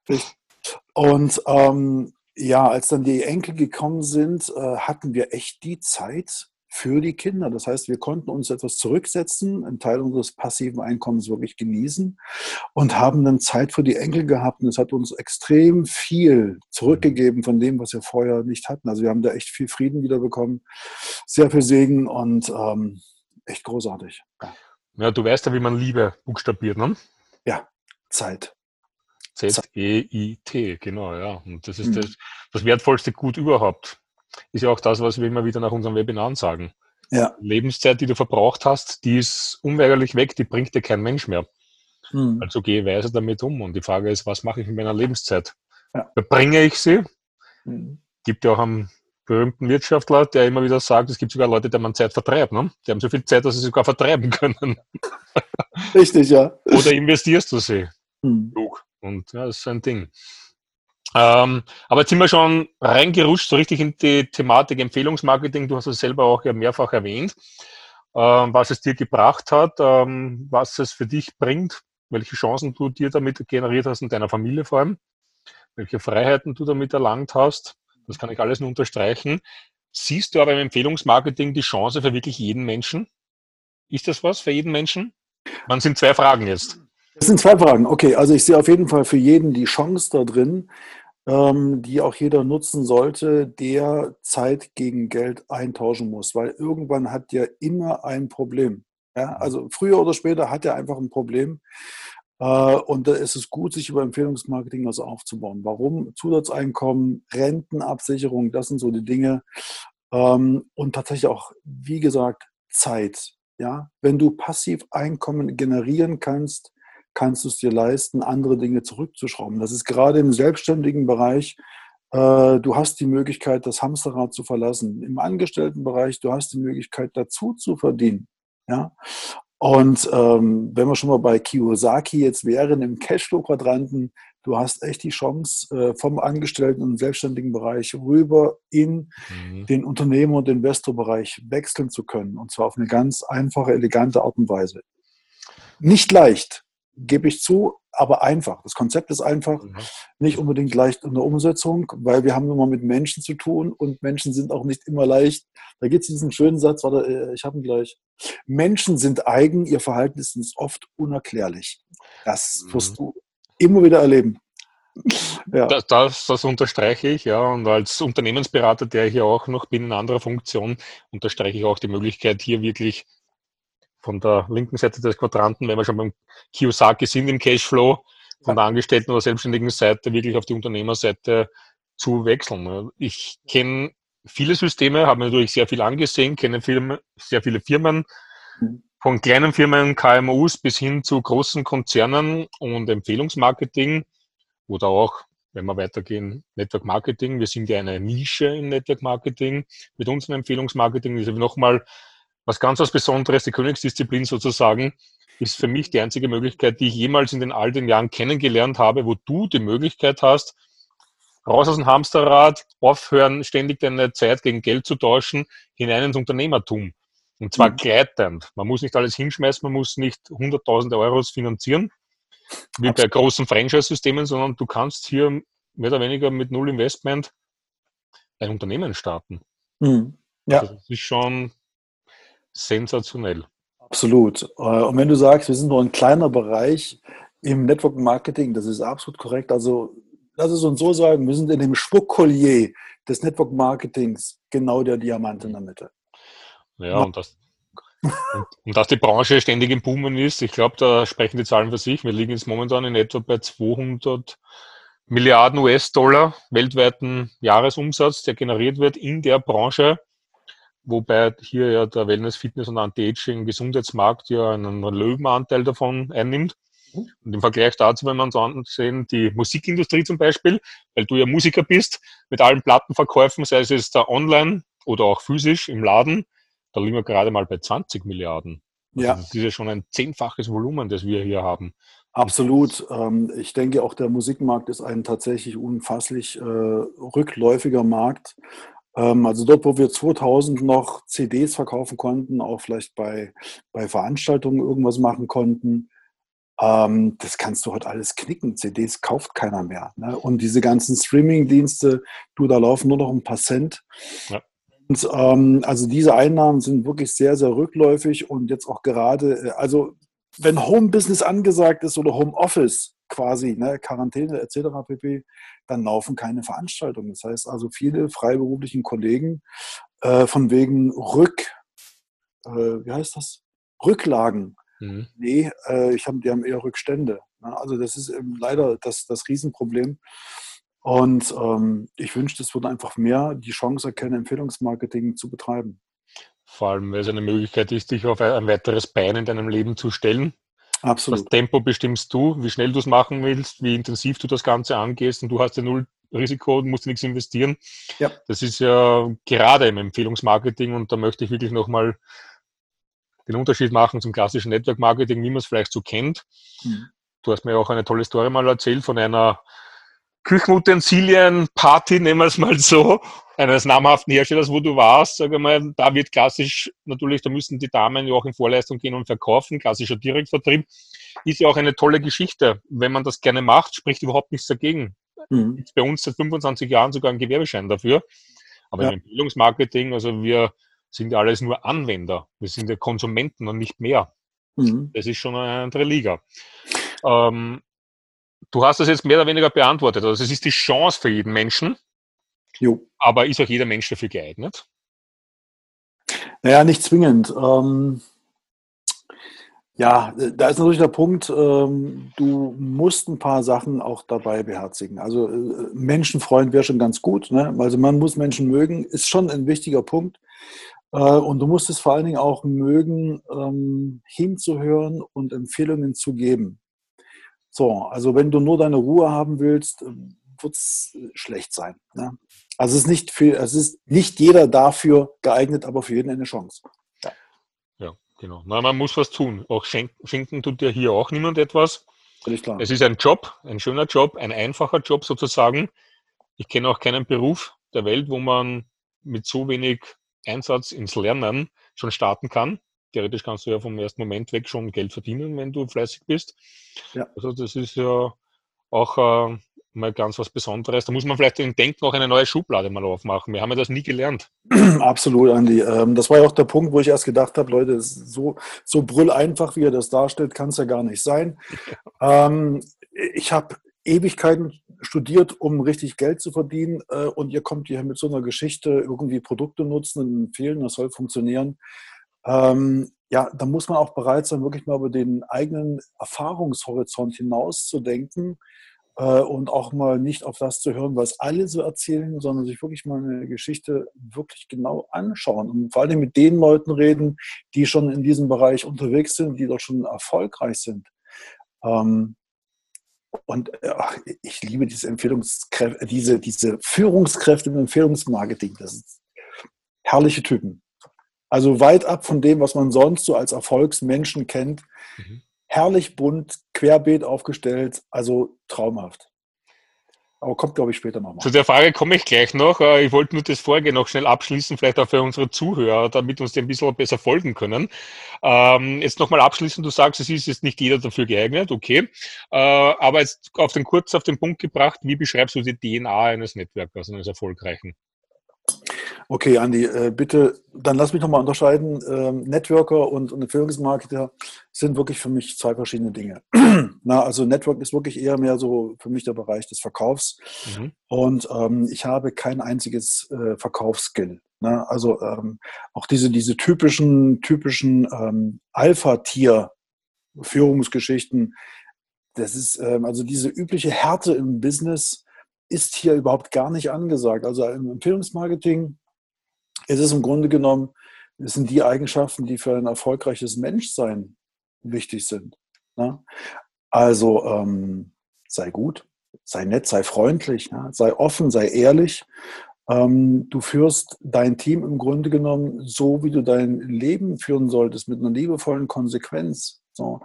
Und ähm, ja, als dann die Enkel gekommen sind, äh, hatten wir echt die Zeit, für die Kinder. Das heißt, wir konnten uns etwas zurücksetzen, einen Teil unseres passiven Einkommens wirklich genießen und haben dann Zeit für die Enkel gehabt. Und es hat uns extrem viel zurückgegeben von dem, was wir vorher nicht hatten. Also wir haben da echt viel Frieden wiederbekommen, sehr viel Segen und ähm, echt großartig. Ja. ja, du weißt ja, wie man Liebe buchstabiert, ne? Ja, Zeit. Z-E-I-T, genau, ja. Und das ist mhm. das, das wertvollste Gut überhaupt. Ist ja auch das, was wir immer wieder nach unseren Webinaren sagen. Ja. Lebenszeit, die du verbraucht hast, die ist unweigerlich weg, die bringt dir kein Mensch mehr. Mhm. Also gehe weise damit um. Und die Frage ist, was mache ich mit meiner Lebenszeit? Ja. Verbringe ich sie? Mhm. Gibt ja auch einen berühmten Wirtschaftler, der immer wieder sagt, es gibt sogar Leute, die man Zeit vertreibt. Ne? Die haben so viel Zeit, dass sie sogar vertreiben können. Richtig, ja. Oder investierst du sie? Mhm. Und ja, das ist ein Ding. Ähm, aber jetzt sind wir schon reingerutscht, so richtig in die Thematik Empfehlungsmarketing. Du hast es selber auch ja mehrfach erwähnt, ähm, was es dir gebracht hat, ähm, was es für dich bringt, welche Chancen du dir damit generiert hast in deiner Familie vor allem, welche Freiheiten du damit erlangt hast. Das kann ich alles nur unterstreichen. Siehst du aber im Empfehlungsmarketing die Chance für wirklich jeden Menschen? Ist das was für jeden Menschen? Man sind zwei Fragen jetzt. Das sind zwei Fragen. Okay, also ich sehe auf jeden Fall für jeden die Chance da drin, ähm, die auch jeder nutzen sollte, der Zeit gegen Geld eintauschen muss, weil irgendwann hat der immer ein Problem. Ja? Also früher oder später hat er einfach ein Problem. Äh, und da ist es gut, sich über Empfehlungsmarketing was aufzubauen. Warum? Zusatzeinkommen, Rentenabsicherung, das sind so die Dinge. Ähm, und tatsächlich auch, wie gesagt, Zeit. Ja, wenn du passiv Einkommen generieren kannst, kannst du es dir leisten, andere Dinge zurückzuschrauben. Das ist gerade im selbstständigen Bereich, äh, du hast die Möglichkeit, das Hamsterrad zu verlassen. Im Angestelltenbereich, du hast die Möglichkeit, dazu zu verdienen. Ja? Und ähm, wenn wir schon mal bei Kiyosaki jetzt wären, im Cashflow-Quadranten, du hast echt die Chance, äh, vom Angestellten- und selbstständigen Bereich rüber in mhm. den Unternehmer- und Investorbereich wechseln zu können. Und zwar auf eine ganz einfache, elegante Art und Weise. Nicht leicht, gebe ich zu, aber einfach. Das Konzept ist einfach, mhm. nicht unbedingt leicht in der Umsetzung, weil wir haben immer mit Menschen zu tun und Menschen sind auch nicht immer leicht. Da gibt es diesen schönen Satz, warte, äh, ich habe ihn gleich. Menschen sind eigen, ihr Verhalten ist uns oft unerklärlich. Das mhm. wirst du immer wieder erleben. Ja. Das, das, das, unterstreiche ich, ja. Und als Unternehmensberater, der ich ja auch noch bin in anderer Funktion, unterstreiche ich auch die Möglichkeit, hier wirklich von der linken Seite des Quadranten, wenn wir schon beim Kiyosaki sind im Cashflow, von der Angestellten- oder selbstständigen Seite wirklich auf die Unternehmerseite zu wechseln. Ich kenne viele Systeme, habe natürlich sehr viel angesehen, kenne Firmen, sehr viele Firmen, von kleinen Firmen, KMUs bis hin zu großen Konzernen und Empfehlungsmarketing oder auch, wenn wir weitergehen, Network Marketing. Wir sind ja eine Nische im Network Marketing. Mit unserem Empfehlungsmarketing ist nochmal was ganz was Besonderes, die Königsdisziplin sozusagen, ist für mich die einzige Möglichkeit, die ich jemals in den all den Jahren kennengelernt habe, wo du die Möglichkeit hast, raus aus dem Hamsterrad, aufhören, ständig deine Zeit gegen Geld zu tauschen, hinein ins Unternehmertum. Und zwar mhm. gleitend. Man muss nicht alles hinschmeißen, man muss nicht hunderttausende Euros finanzieren, wie bei großen Franchise-Systemen, sondern du kannst hier mehr oder weniger mit null Investment ein Unternehmen starten. Mhm. Ja. Also das ist schon sensationell. Absolut. Äh, und wenn du sagst, wir sind nur ein kleiner Bereich im Network Marketing, das ist absolut korrekt. Also lass es uns so sagen, wir sind in dem Schmuckkollier des Network Marketings genau der Diamant in der Mitte. Ja, und das, und, und dass die Branche ständig im Boomen ist, ich glaube, da sprechen die Zahlen für sich. Wir liegen jetzt momentan in etwa bei 200 Milliarden US-Dollar weltweiten Jahresumsatz, der generiert wird in der Branche wobei hier ja der Wellness, Fitness und Anti-Aging Gesundheitsmarkt ja einen Löwenanteil davon einnimmt. Und im Vergleich dazu, wenn wir uns ansehen, die Musikindustrie zum Beispiel, weil du ja Musiker bist, mit allen Plattenverkäufen, sei es jetzt da online oder auch physisch im Laden, da liegen wir gerade mal bei 20 Milliarden. Also ja. Das ist ja schon ein zehnfaches Volumen, das wir hier haben. Absolut. Ähm, ich denke, auch der Musikmarkt ist ein tatsächlich unfasslich äh, rückläufiger Markt. Ähm, also dort, wo wir 2000 noch CDs verkaufen konnten, auch vielleicht bei, bei Veranstaltungen irgendwas machen konnten, ähm, das kannst du heute alles knicken. CDs kauft keiner mehr. Ne? Und diese ganzen Streaming-Dienste, du, da laufen nur noch ein paar Cent. Ja. Und, ähm, also diese Einnahmen sind wirklich sehr, sehr rückläufig und jetzt auch gerade, äh, also wenn Home-Business angesagt ist oder Home-Office quasi, ne, Quarantäne etc. pp., dann laufen keine Veranstaltungen. Das heißt also, viele freiberuflichen Kollegen äh, von wegen Rück, äh, wie heißt das? Rücklagen Mhm. Nee, äh, ich hab, die haben eher Rückstände. Ne? Also das ist leider das, das Riesenproblem. Und ähm, ich wünschte, es würde einfach mehr die Chance erkennen, Empfehlungsmarketing zu betreiben. Vor allem, weil es eine Möglichkeit ist, dich auf ein weiteres Bein in deinem Leben zu stellen. Absolut. Das Tempo bestimmst du, wie schnell du es machen willst, wie intensiv du das Ganze angehst und du hast ja null Risiko und musst nichts investieren. Ja. Das ist ja gerade im Empfehlungsmarketing und da möchte ich wirklich nochmal den Unterschied machen zum klassischen Network Marketing, wie man es vielleicht so kennt. Mhm. Du hast mir auch eine tolle Story mal erzählt von einer Küchenutensilien-Party, nehmen wir es mal so, eines namhaften Herstellers, wo du warst, sage mal, da wird klassisch, natürlich, da müssen die Damen ja auch in Vorleistung gehen und verkaufen, klassischer Direktvertrieb, ist ja auch eine tolle Geschichte. Wenn man das gerne macht, spricht überhaupt nichts dagegen. Mhm. Bei uns seit 25 Jahren sogar ein Gewerbeschein dafür. Aber ja. im Empfehlungsmarketing, also wir sind ja alles nur Anwender. Wir sind ja Konsumenten und nicht mehr. Mhm. Das ist schon eine andere Liga. Ähm, du hast das jetzt mehr oder weniger beantwortet. Also es ist die Chance für jeden Menschen. Jo. Aber ist auch jeder Mensch dafür geeignet? Naja, nicht zwingend. Ähm, ja, da ist natürlich der Punkt, ähm, du musst ein paar Sachen auch dabei beherzigen. Also äh, Menschenfreund wäre schon ganz gut. Ne? Also man muss Menschen mögen, ist schon ein wichtiger Punkt. Äh, und du musst es vor allen Dingen auch mögen, ähm, hinzuhören und Empfehlungen zu geben. So, also wenn du nur deine Ruhe haben willst, äh, wird es schlecht sein. Ne? Also es ist nicht für, es ist nicht jeder dafür geeignet, aber für jeden eine Chance. Ja, ja genau. Na, man muss was tun. Auch schenken, schenken tut dir hier auch niemand etwas. Es ist ein Job, ein schöner Job, ein einfacher Job sozusagen. Ich kenne auch keinen Beruf der Welt, wo man mit so wenig Einsatz ins Lernen schon starten kann theoretisch kannst du ja vom ersten Moment weg schon Geld verdienen, wenn du fleißig bist. Ja. Also das ist ja auch äh, mal ganz was Besonderes. Da muss man vielleicht im Denken auch eine neue Schublade mal aufmachen. Wir haben ja das nie gelernt. (clears throat) Absolut, Andi. Ähm, das war ja auch der Punkt, wo ich erst gedacht habe, Leute, so, so brüll einfach, wie ihr das darstellt, kann es ja gar nicht sein. (laughs) ähm, ich habe Ewigkeiten studiert, um richtig Geld zu verdienen äh, und ihr kommt hier mit so einer Geschichte irgendwie Produkte nutzen und empfehlen, das soll funktionieren ähm, ja, da muss man auch bereit sein, wirklich mal über den eigenen Erfahrungshorizont hinauszudenken äh, und auch mal nicht auf das zu hören, was alle so erzählen, sondern sich wirklich mal eine Geschichte wirklich genau anschauen und vor allem mit den Leuten reden, die schon in diesem Bereich unterwegs sind, die dort schon erfolgreich sind. Ähm, und äh, ich liebe diese Empfehlungskräfte, diese, diese Führungskräfte im Empfehlungsmarketing. Das sind herrliche Typen. Also weit ab von dem, was man sonst so als Erfolgsmenschen kennt. Mhm. Herrlich bunt, querbeet aufgestellt, also traumhaft. Aber kommt, glaube ich, später nochmal. Zu der Frage komme ich gleich noch. Äh, ich wollte nur das Vorgehen noch schnell abschließen, vielleicht auch für unsere Zuhörer, damit uns die ein bisschen besser folgen können. Ähm, jetzt nochmal abschließend, du sagst, es ist jetzt nicht jeder dafür geeignet, okay. Äh, aber jetzt auf den kurz auf den Punkt gebracht, wie beschreibst du die DNA eines Netzwerkers, eines erfolgreichen? Okay, Andi, äh, bitte, dann lass mich nochmal unterscheiden. Ähm, Networker und, und Empfehlungsmarketer sind wirklich für mich zwei verschiedene Dinge. (clears throat) Na, also Network ist wirklich eher mehr so für mich der Bereich des Verkaufs. Mhm. Und ähm, ich habe kein einziges äh, Verkaufsskill. Na, also ähm, auch diese, diese typischen, typischen ähm, Alpha-Tier-Führungsgeschichten, das ist ähm, also diese übliche Härte im Business, ist hier überhaupt gar nicht angesagt. Also im Empfehlungsmarketing ist es im Grunde genommen, es sind die Eigenschaften, die für ein erfolgreiches Menschsein wichtig sind. Ne? Also ähm, sei gut, sei nett, sei freundlich, ne? sei offen, sei ehrlich. Ähm, du führst dein Team im Grunde genommen so, wie du dein Leben führen solltest, mit einer liebevollen Konsequenz. So.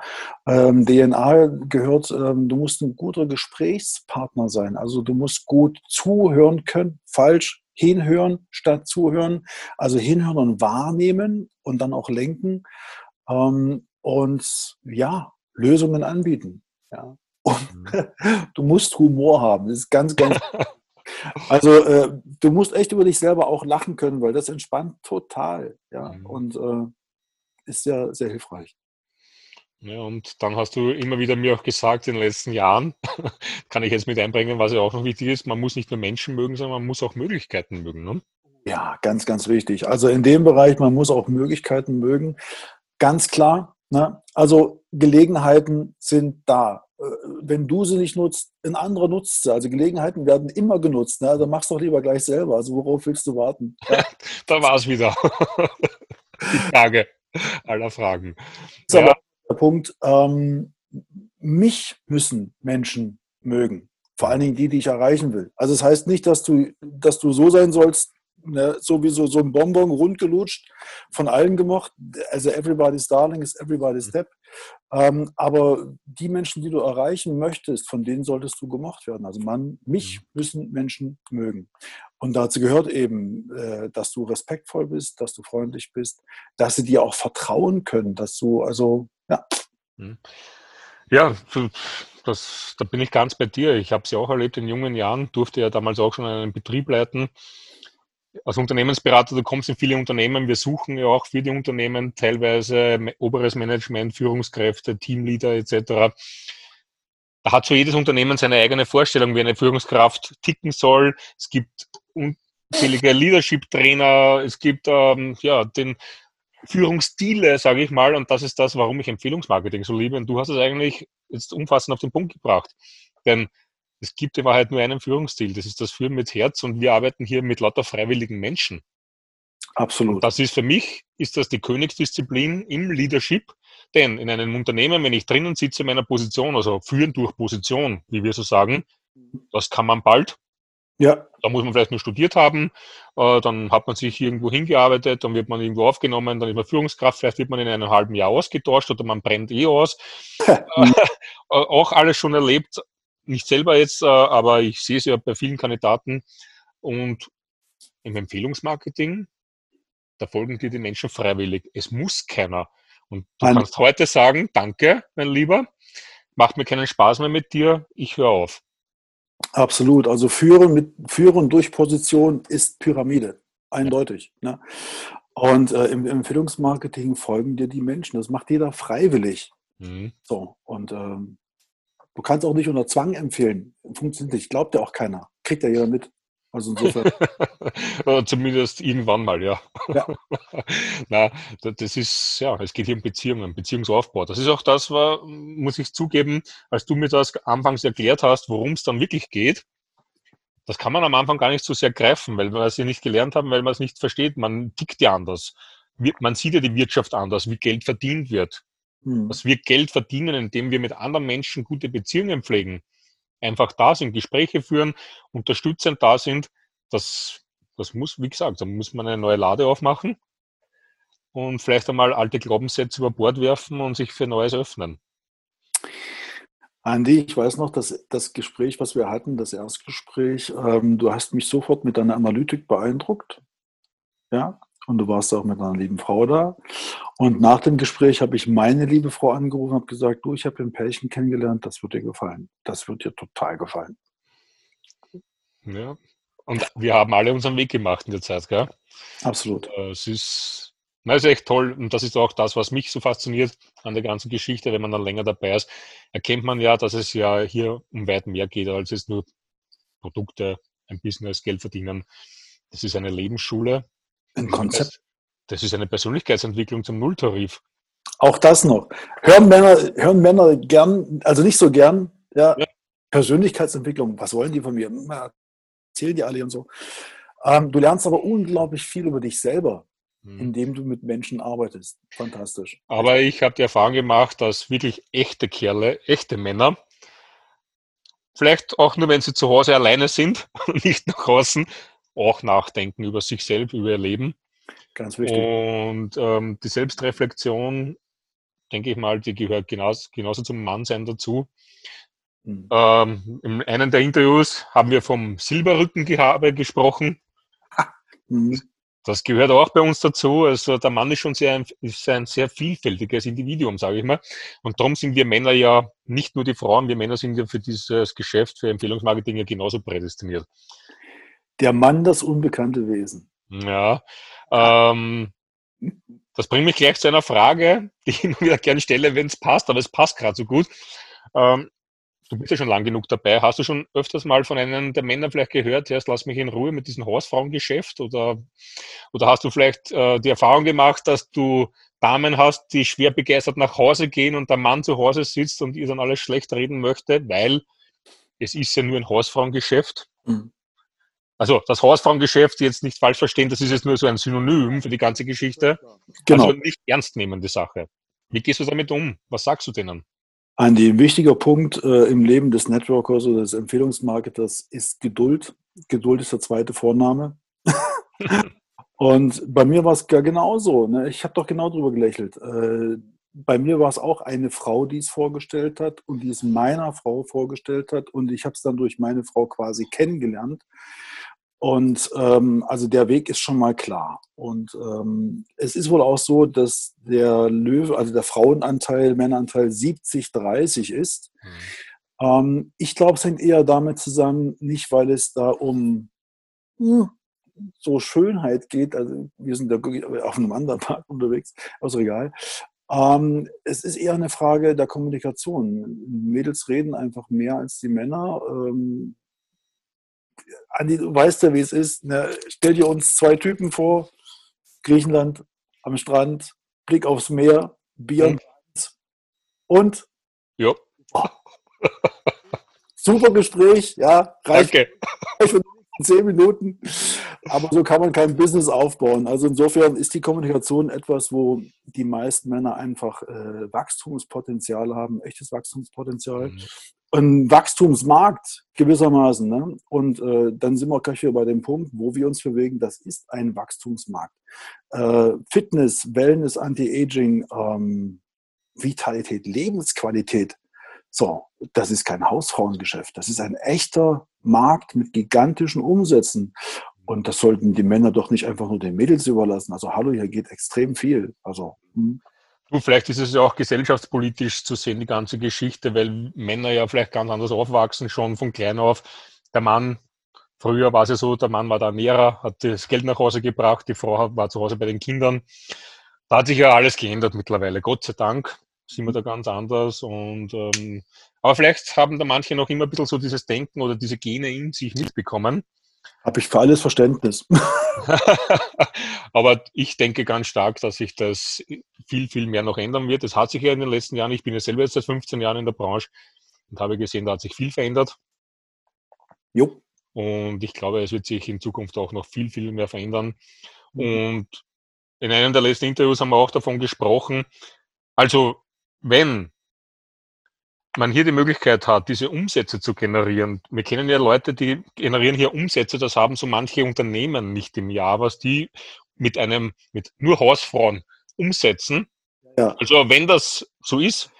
Ähm, DNA gehört, ähm, du musst ein guter Gesprächspartner sein. Also du musst gut zuhören können, falsch hinhören statt zuhören. Also hinhören und wahrnehmen und dann auch lenken. Ähm, und ja, Lösungen anbieten. Ja. Und mhm. (laughs) du musst Humor haben. Das ist ganz, ganz. (laughs) Also äh, du musst echt über dich selber auch lachen können, weil das entspannt total. Ja. Mhm. Und äh, ist ja sehr hilfreich. Ja, und dann hast du immer wieder mir auch gesagt in den letzten Jahren, (laughs) kann ich jetzt mit einbringen, was ja auch noch wichtig ist, man muss nicht nur Menschen mögen, sondern man muss auch Möglichkeiten mögen. Ne? Ja, ganz, ganz wichtig. Also in dem Bereich, man muss auch Möglichkeiten mögen. Ganz klar, Na, also Gelegenheiten sind da. Äh, wenn du sie nicht nutzt, ein anderer nutzt sie. Also Gelegenheiten werden immer genutzt. Ne? Also mach's doch lieber gleich selber. Also worauf willst du warten? Ja. (laughs) da war es wieder. (laughs) Die Frage aller Fragen. Ist ja. aber Punkt. Ähm, mich müssen Menschen mögen. Vor allen Dingen die, die ich erreichen will. Also es das heißt nicht, dass du, dass du so sein sollst, ne, sowieso so ein Bonbon rundgelutscht, von allen gemocht. Also everybody's darling is everybody's step. Ähm, aber die Menschen, die du erreichen möchtest, von denen solltest du gemocht werden. Also man, mich mhm. müssen Menschen mögen. Und dazu gehört eben, äh, dass du respektvoll bist, dass du freundlich bist, dass sie dir auch vertrauen können, dass du, also, ja. Mhm. Ja, das, da bin ich ganz bei dir. Ich habe es ja auch erlebt in jungen Jahren, durfte ja damals auch schon einen Betrieb leiten. Als Unternehmensberater, du kommst in viele Unternehmen, wir suchen ja auch für die Unternehmen teilweise oberes Management, Führungskräfte, Teamleader etc. Da hat so jedes Unternehmen seine eigene Vorstellung, wie eine Führungskraft ticken soll. Es gibt unzählige Leadership-Trainer, es gibt ähm, ja, den Führungsstile, sage ich mal, und das ist das, warum ich Empfehlungsmarketing so liebe. Und du hast es eigentlich jetzt umfassend auf den Punkt gebracht. Denn es gibt in Wahrheit nur einen Führungsstil, das ist das Führen mit Herz und wir arbeiten hier mit lauter freiwilligen Menschen. Absolut. Und das ist für mich, ist das die Königsdisziplin im Leadership, denn in einem Unternehmen, wenn ich drinnen sitze in meiner Position, also führen durch Position, wie wir so sagen, das kann man bald, ja. Da muss man vielleicht nur studiert haben, äh, dann hat man sich irgendwo hingearbeitet, dann wird man irgendwo aufgenommen, dann ist man Führungskraft, vielleicht wird man in einem halben Jahr ausgetauscht oder man brennt eh aus. (laughs) äh, (laughs) auch alles schon erlebt, nicht selber jetzt, äh, aber ich sehe es ja bei vielen Kandidaten. Und im Empfehlungsmarketing, da folgen dir die Menschen freiwillig. Es muss keiner. Und du Nein. kannst heute sagen, danke, mein Lieber, macht mir keinen Spaß mehr mit dir, ich höre auf. Absolut. Also führen mit führen durch Position ist Pyramide. Eindeutig. Ne? Und äh, im Empfehlungsmarketing folgen dir die Menschen. Das macht jeder freiwillig. Mhm. So. Und ähm, du kannst auch nicht unter Zwang empfehlen. Funktioniert nicht. Glaubt ja auch keiner. Kriegt ja jeder mit. Also insofern. (laughs) Zumindest irgendwann mal, ja. ja. (laughs) Na, das ist, ja, es geht hier um Beziehungen, Beziehungsaufbau. Das ist auch das, war, muss ich zugeben, als du mir das anfangs erklärt hast, worum es dann wirklich geht. Das kann man am Anfang gar nicht so sehr greifen, weil wir es ja nicht gelernt haben, weil man es nicht versteht. Man tickt ja anders. Man sieht ja die Wirtschaft anders, wie Geld verdient wird. Hm. Dass wir Geld verdienen, indem wir mit anderen Menschen gute Beziehungen pflegen einfach da sind, Gespräche führen, unterstützend da sind, das, das muss, wie gesagt, da muss man eine neue Lade aufmachen und vielleicht einmal alte Glaubenssätze über Bord werfen und sich für Neues öffnen. Andi, ich weiß noch, dass das Gespräch, was wir hatten, das Erstgespräch, ähm, du hast mich sofort mit deiner Analytik beeindruckt. Ja, und du warst auch mit einer lieben Frau da. Und nach dem Gespräch habe ich meine liebe Frau angerufen und habe gesagt, du, ich habe ein Pärchen kennengelernt, das wird dir gefallen. Das wird dir total gefallen. Ja, und wir haben alle unseren Weg gemacht in der Zeit, gell? Absolut. Äh, es ist, na, ist echt toll und das ist auch das, was mich so fasziniert an der ganzen Geschichte, wenn man dann länger dabei ist, erkennt man ja, dass es ja hier um weit mehr geht, als jetzt nur Produkte, ein Business, Geld verdienen. Das ist eine Lebensschule, ein Konzept. Das ist eine Persönlichkeitsentwicklung zum Nulltarif. Auch das noch. Hören Männer, hören Männer gern, also nicht so gern, ja, ja. Persönlichkeitsentwicklung, was wollen die von mir? Erzählen die alle und so. Ähm, du lernst aber unglaublich viel über dich selber, hm. indem du mit Menschen arbeitest. Fantastisch. Aber ich habe die Erfahrung gemacht, dass wirklich echte Kerle, echte Männer, vielleicht auch nur, wenn sie zu Hause alleine sind (laughs) und nicht nach außen, auch nachdenken über sich selbst, über ihr Leben. Ganz wichtig. Und ähm, die Selbstreflexion, denke ich mal, die gehört genauso, genauso zum Mannsein dazu. Mhm. Ähm, in einem der Interviews haben wir vom Silberrückengehabe gesprochen. (laughs) Mhm. Das gehört auch bei uns dazu. Also der Mann ist schon sehr, ist ein sehr vielfältiges Individuum, sage ich mal. Und darum sind wir Männer ja nicht nur die Frauen, wir Männer sind ja für dieses Geschäft, für Empfehlungsmarketing ja genauso prädestiniert. Der Mann, das unbekannte Wesen. Ja. Ähm, das bringt mich gleich zu einer Frage, (laughs) die ich immer wieder gerne stelle, wenn es passt, aber es passt gerade so gut. Ähm, du bist ja schon lang genug dabei. Hast du schon öfters mal von einem der Männer vielleicht gehört, erst lass mich in Ruhe mit diesem Hausfrauengeschäft? Oder, oder hast du vielleicht äh, die Erfahrung gemacht, dass du Damen hast, die schwer begeistert nach Hause gehen und der Mann zu Hause sitzt und ihr dann alles schlecht reden möchte, weil es ist ja nur ein Hausfrauengeschäft. Mhm. Also das Hausfrauengeschäft jetzt nicht falsch verstehen, das ist jetzt nur so ein Synonym für die ganze Geschichte. Genau. Also nicht ernst nehmen die Sache. Wie gehst du damit um? Was sagst du denen? Ein wichtiger Punkt äh, im Leben des Networkers oder des Empfehlungsmarketers ist Geduld. Geduld ist der zweite Vorname. (laughs) Und bei mir war es genauso. Ne? Ich habe doch genau drüber gelächelt. Äh, bei mir war es auch eine Frau, die es vorgestellt hat und die es meiner Frau vorgestellt hat. Und ich habe es dann durch meine Frau quasi kennengelernt. Und ähm, also der Weg ist schon mal klar. Und ähm, es ist wohl auch so, dass der Löwe, also der Frauenanteil, Männeranteil 70-30 ist. Mhm. Ähm, ich glaube, es hängt eher damit zusammen, nicht weil es da um hm, so Schönheit geht. Also wir sind da auf einem anderen (laughs) Park unterwegs, aus Regal. Ähm, es ist eher eine Frage der Kommunikation. Mädels reden einfach mehr als die Männer. Ähm, Andi, du weißt ja, wie es ist. Ne? Stell dir uns zwei Typen vor, Griechenland am Strand, Blick aufs Meer, Bier und, und ja. Oh. (laughs) super Gespräch, ja, reicht Danke. zehn Minuten. Aber so kann man kein Business aufbauen. Also insofern ist die Kommunikation etwas, wo die meisten Männer einfach äh, Wachstumspotenzial haben, echtes Wachstumspotenzial. Mhm ein Wachstumsmarkt gewissermaßen. Ne? Und äh, dann sind wir gleich wieder bei dem Punkt, wo wir uns bewegen. Das ist ein Wachstumsmarkt. Äh, Fitness, Wellness, Anti-Aging, ähm, Vitalität, Lebensqualität. So, das ist kein Hausfrauengeschäft. Das ist ein echter Markt mit gigantischen Umsätzen. Und das sollten die Männer doch nicht einfach nur den Mädels überlassen. Also hallo, hier geht extrem viel. Also hm. Du, vielleicht ist es ja auch gesellschaftspolitisch zu sehen, die ganze Geschichte, weil Männer ja vielleicht ganz anders aufwachsen, schon von klein auf. Der Mann, früher war es ja so, der Mann war der Ernährer, hat das Geld nach Hause gebracht, die Frau war zu Hause bei den Kindern. Da hat sich ja alles geändert mittlerweile, Gott sei Dank sind wir da ganz anders. Und, ähm, aber vielleicht haben da manche noch immer ein bisschen so dieses Denken oder diese Gene in sich mitbekommen. Habe ich für alles Verständnis. (laughs) Aber ich denke ganz stark, dass sich das viel, viel mehr noch ändern wird. Das hat sich ja in den letzten Jahren, ich bin ja selber jetzt seit 15 Jahren in der Branche und habe gesehen, da hat sich viel verändert. Jo. Und ich glaube, es wird sich in Zukunft auch noch viel, viel mehr verändern. Und in einem der letzten Interviews haben wir auch davon gesprochen. Also, wenn man hier die Möglichkeit hat, diese Umsätze zu generieren. Wir kennen ja Leute, die generieren hier Umsätze, das haben so manche Unternehmen nicht im Jahr, was die mit einem, mit nur Hausfrauen umsetzen. Ja. Also wenn das so ist,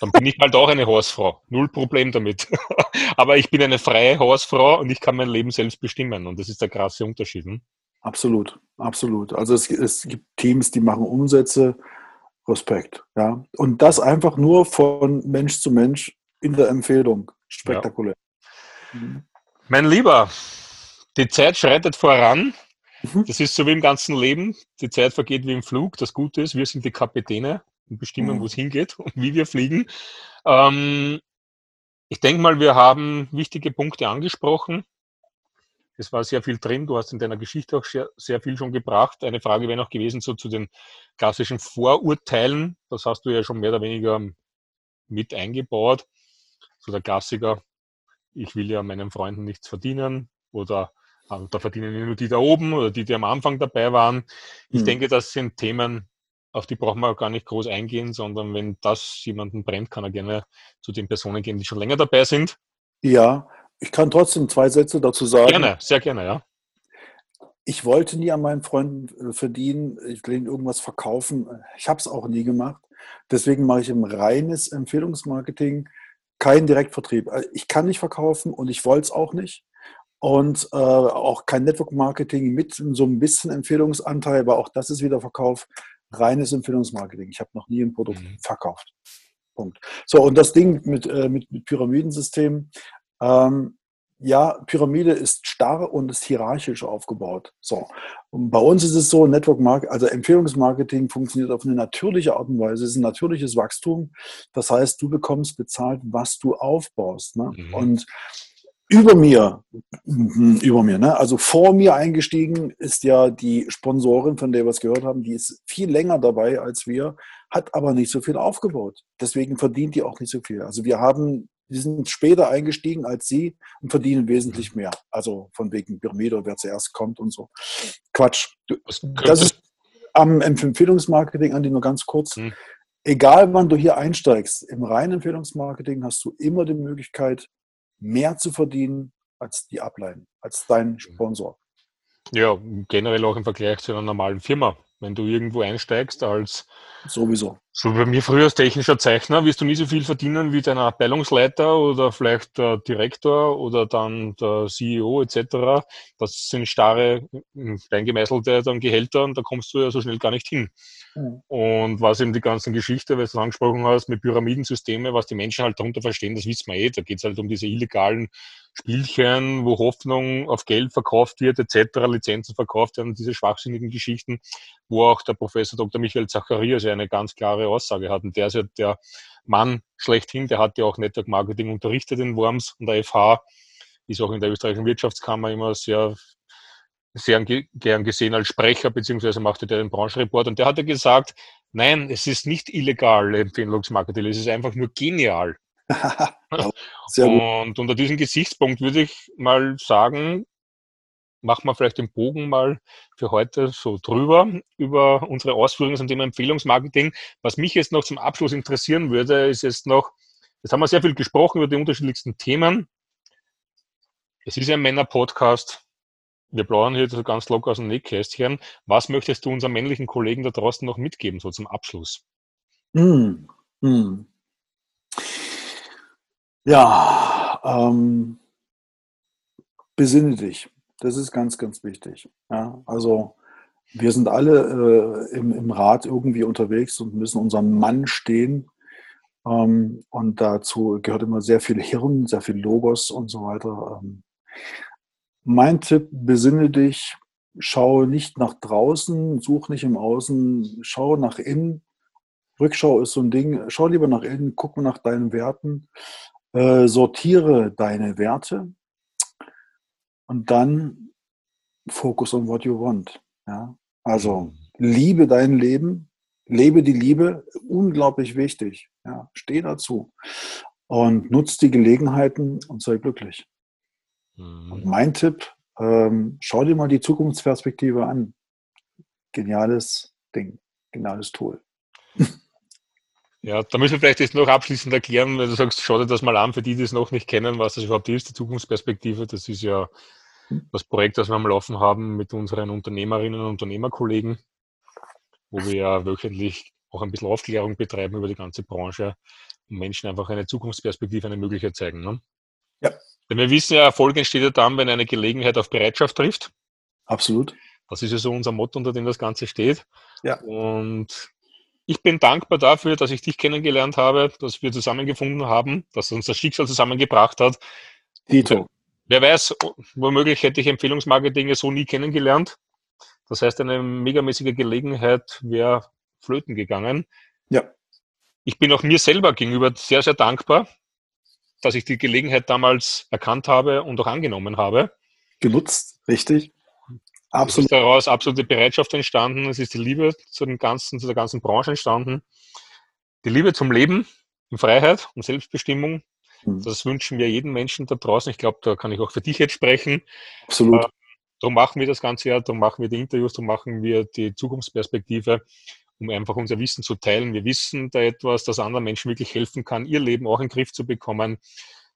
dann bin ich halt auch eine Hausfrau. Null Problem damit. (laughs) Aber ich bin eine freie Hausfrau und ich kann mein Leben selbst bestimmen. Und das ist der krasse Unterschied. Hm? Absolut, absolut. Also es, es gibt Teams, die machen Umsätze, Respekt. Ja. Und das einfach nur von Mensch zu Mensch in der Empfehlung. Spektakulär. Ja. Mein Lieber, die Zeit schreitet voran. Mhm. Das ist so wie im ganzen Leben. Die Zeit vergeht wie im Flug. Das Gute ist, wir sind die Kapitäne und bestimmen, mhm. wo es hingeht und wie wir fliegen. Ähm, ich denke mal, wir haben wichtige Punkte angesprochen. Es war sehr viel drin. Du hast in deiner Geschichte auch sehr, sehr viel schon gebracht. Eine Frage wäre noch gewesen so zu den klassischen Vorurteilen. Das hast du ja schon mehr oder weniger mit eingebaut. So der Klassiker, ich will ja meinen Freunden nichts verdienen oder äh, da verdienen nur die da oben oder die, die am Anfang dabei waren. Ich mhm. denke, das sind Themen, auf die brauchen wir gar nicht groß eingehen, sondern wenn das jemanden brennt, kann er gerne zu den Personen gehen, die schon länger dabei sind. Ja, ich kann trotzdem zwei Sätze dazu sagen. Gerne, sehr gerne, ja. Ich wollte nie an meinen Freunden äh, verdienen, ich will ihnen irgendwas verkaufen. Ich habe es auch nie gemacht. Deswegen mache ich im reines Empfehlungsmarketing keinen Direktvertrieb. Äh, ich kann nicht verkaufen und ich wollte es auch nicht. Und äh, auch kein Network Marketing mit so ein bisschen Empfehlungsanteil, aber auch das ist wieder Verkauf. Reines Empfehlungsmarketing. Ich habe noch nie ein Produkt mhm. verkauft. Punkt. So, und das Ding mit, äh, mit, mit Pyramidensystem, ähm, ja, Pyramide ist starr und ist hierarchisch aufgebaut. So. Und bei uns ist es so, Network Marketing, also Empfehlungsmarketing funktioniert auf eine natürliche Art und Weise. Es ist ein natürliches Wachstum. Das heißt, du bekommst bezahlt, was du aufbaust. Ne? Mhm. Und über mir, mhm, über mir, ne? Also vor mir eingestiegen ist ja die Sponsorin, von der wir es gehört haben, die ist viel länger dabei als wir, hat aber nicht so viel aufgebaut. Deswegen verdient die auch nicht so viel. Also wir haben, wir sind später eingestiegen als sie und verdienen wesentlich mehr. Also von wegen Pyramide, wer zuerst kommt und so. Quatsch. Das ist am Empfehlungsmarketing, Andi, nur ganz kurz. Hm. Egal wann du hier einsteigst, im reinen Empfehlungsmarketing hast du immer die Möglichkeit, mehr zu verdienen als die Ableiten, als dein mhm. Sponsor. Ja, generell auch im Vergleich zu einer normalen Firma. Wenn du irgendwo einsteigst als sowieso. So bei mir früher als technischer Zeichner wirst du nie so viel verdienen wie dein Abteilungsleiter oder vielleicht der Direktor oder dann der CEO etc. Das sind starre, eingemeißelte dann Gehälter und da kommst du ja so schnell gar nicht hin. Mhm. Und was eben die ganzen Geschichte, was du angesprochen hast, mit Pyramidensysteme, was die Menschen halt darunter verstehen, das wissen wir eh. Da geht es halt um diese illegalen Spielchen, wo Hoffnung auf Geld verkauft wird, etc., Lizenzen verkauft werden, diese schwachsinnigen Geschichten, wo auch der Professor Dr. Michael Zacharias ja eine ganz klare Aussage hat. Und der ist ja der Mann schlechthin, der hat ja auch Network Marketing unterrichtet in Worms und der FH, ist auch in der österreichischen Wirtschaftskammer immer sehr sehr gern gesehen als Sprecher, beziehungsweise machte der den Branchenreport und der hat ja gesagt, nein, es ist nicht illegal, Empfehlungsmarketing, es ist einfach nur genial. (laughs) (laughs) und unter diesem Gesichtspunkt würde ich mal sagen, machen wir vielleicht den Bogen mal für heute so drüber über unsere Ausführungen zum Thema Empfehlungsmarketing. Was mich jetzt noch zum Abschluss interessieren würde, ist jetzt noch, jetzt haben wir sehr viel gesprochen über die unterschiedlichsten Themen. Es ist ja ein Männer-Podcast. Wir plaudern hier so ganz locker aus dem Nähkästchen. Was möchtest du unseren männlichen Kollegen da draußen noch mitgeben, so zum Abschluss? Mm, mm. Ja, ähm, besinne dich. Das ist ganz, ganz wichtig. Ja, also wir sind alle äh, im, im Rat irgendwie unterwegs und müssen unserem Mann stehen. Ähm, und dazu gehört immer sehr viel Hirn, sehr viel Logos und so weiter. Ähm, mein Tipp, besinne dich, schaue nicht nach draußen, such nicht im Außen, schau nach innen. Rückschau ist so ein Ding, schau lieber nach innen, guck nach deinen Werten, äh, sortiere deine Werte und dann focus on what you want. Ja? Also liebe dein Leben, lebe die Liebe, unglaublich wichtig. Ja? Steh dazu und nutz die Gelegenheiten und sei glücklich. Mhm. Und mein Tipp, ähm, schau dir mal die Zukunftsperspektive an. Geniales Ding, geniales Tool. Ja, da müssen wir vielleicht jetzt noch abschließend erklären, wenn du sagst, schau dir das mal an, für die, die es noch nicht kennen, was das überhaupt ist, die Zukunftsperspektive. Das ist ja das Projekt, das wir am Laufen haben mit unseren Unternehmerinnen und Unternehmerkollegen, wo wir ja wöchentlich auch ein bisschen Aufklärung betreiben über die ganze Branche und Menschen einfach eine Zukunftsperspektive, eine Möglichkeit zeigen. Ne? Ja. Denn wir wissen ja, Erfolg entsteht ja dann, wenn eine Gelegenheit auf Bereitschaft trifft. Absolut. Das ist ja so unser Motto, unter dem das Ganze steht. Ja. Und ich bin dankbar dafür, dass ich dich kennengelernt habe, dass wir zusammengefunden haben, dass uns das Schicksal zusammengebracht hat. Dito. Wer weiß, womöglich hätte ich Empfehlungsmarketing so nie kennengelernt. Das heißt, eine megamäßige Gelegenheit wäre flöten gegangen. Ja. Ich bin auch mir selber gegenüber sehr, sehr dankbar, dass ich die Gelegenheit damals erkannt habe und auch angenommen habe. Genutzt, richtig. Absolut. Es ist daraus absolute Bereitschaft entstanden. Es ist die Liebe zu, dem ganzen, zu der ganzen Branche entstanden. Die Liebe zum Leben in Freiheit und Selbstbestimmung. Mhm. Das wünschen wir jedem Menschen da draußen. Ich glaube, da kann ich auch für dich jetzt sprechen. Absolut. Äh, darum machen wir das Ganze ja, darum machen wir die Interviews, darum machen wir die Zukunftsperspektive um einfach unser Wissen zu teilen. Wir wissen da etwas, das anderen Menschen wirklich helfen kann, ihr Leben auch in den Griff zu bekommen,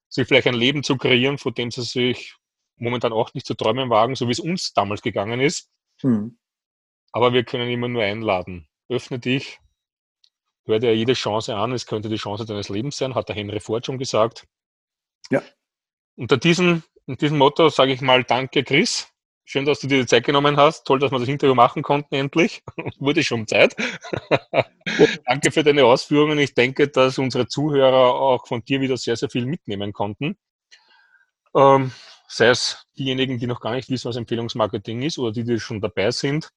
sich vielleicht ein Leben zu kreieren, von dem sie sich momentan auch nicht zu träumen wagen, so wie es uns damals gegangen ist. Hm. Aber wir können immer nur einladen. Öffne dich, hör dir jede Chance an, es könnte die Chance deines Lebens sein, hat der Henry Ford schon gesagt. Ja. Unter diesem, in diesem Motto sage ich mal Danke, Chris, Schön, dass du dir die Zeit genommen hast. Toll, dass wir das Interview machen konnten endlich. (laughs) Wurde schon Zeit. (laughs) Danke für deine Ausführungen. Ich denke, dass unsere Zuhörer auch von dir wieder sehr, sehr viel mitnehmen konnten. Ähm, sei es diejenigen, die noch gar nicht wissen, was Empfehlungsmarketing ist oder die, die schon dabei sind.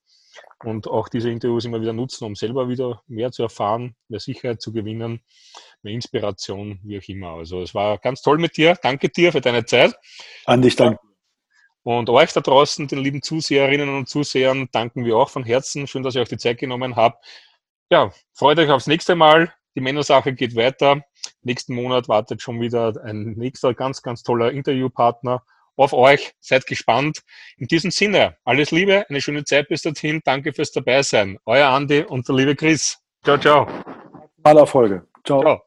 und auch diese Interviews immer wieder nutzen, um selber wieder mehr zu erfahren, mehr Sicherheit zu gewinnen, mehr Inspiration, wie auch immer. Also es war ganz toll mit dir. Danke dir für deine Zeit. An dich danke. Und euch da draußen, den lieben Zuseherinnen und Zusehern, danken wir auch von Herzen. Schön, dass ihr euch die Zeit genommen habt. Ja, freut euch aufs nächste Mal. Die Männersache geht weiter. Nächsten Monat wartet schon wieder ein nächster ganz, ganz toller Interviewpartner auf euch. Seid gespannt. In diesem Sinne, alles Liebe, eine schöne Zeit bis dorthin. Danke fürs Dabeisein. Euer Andi und der liebe Chris. Ciao, ciao. Aller Folge. Ciao. ciao.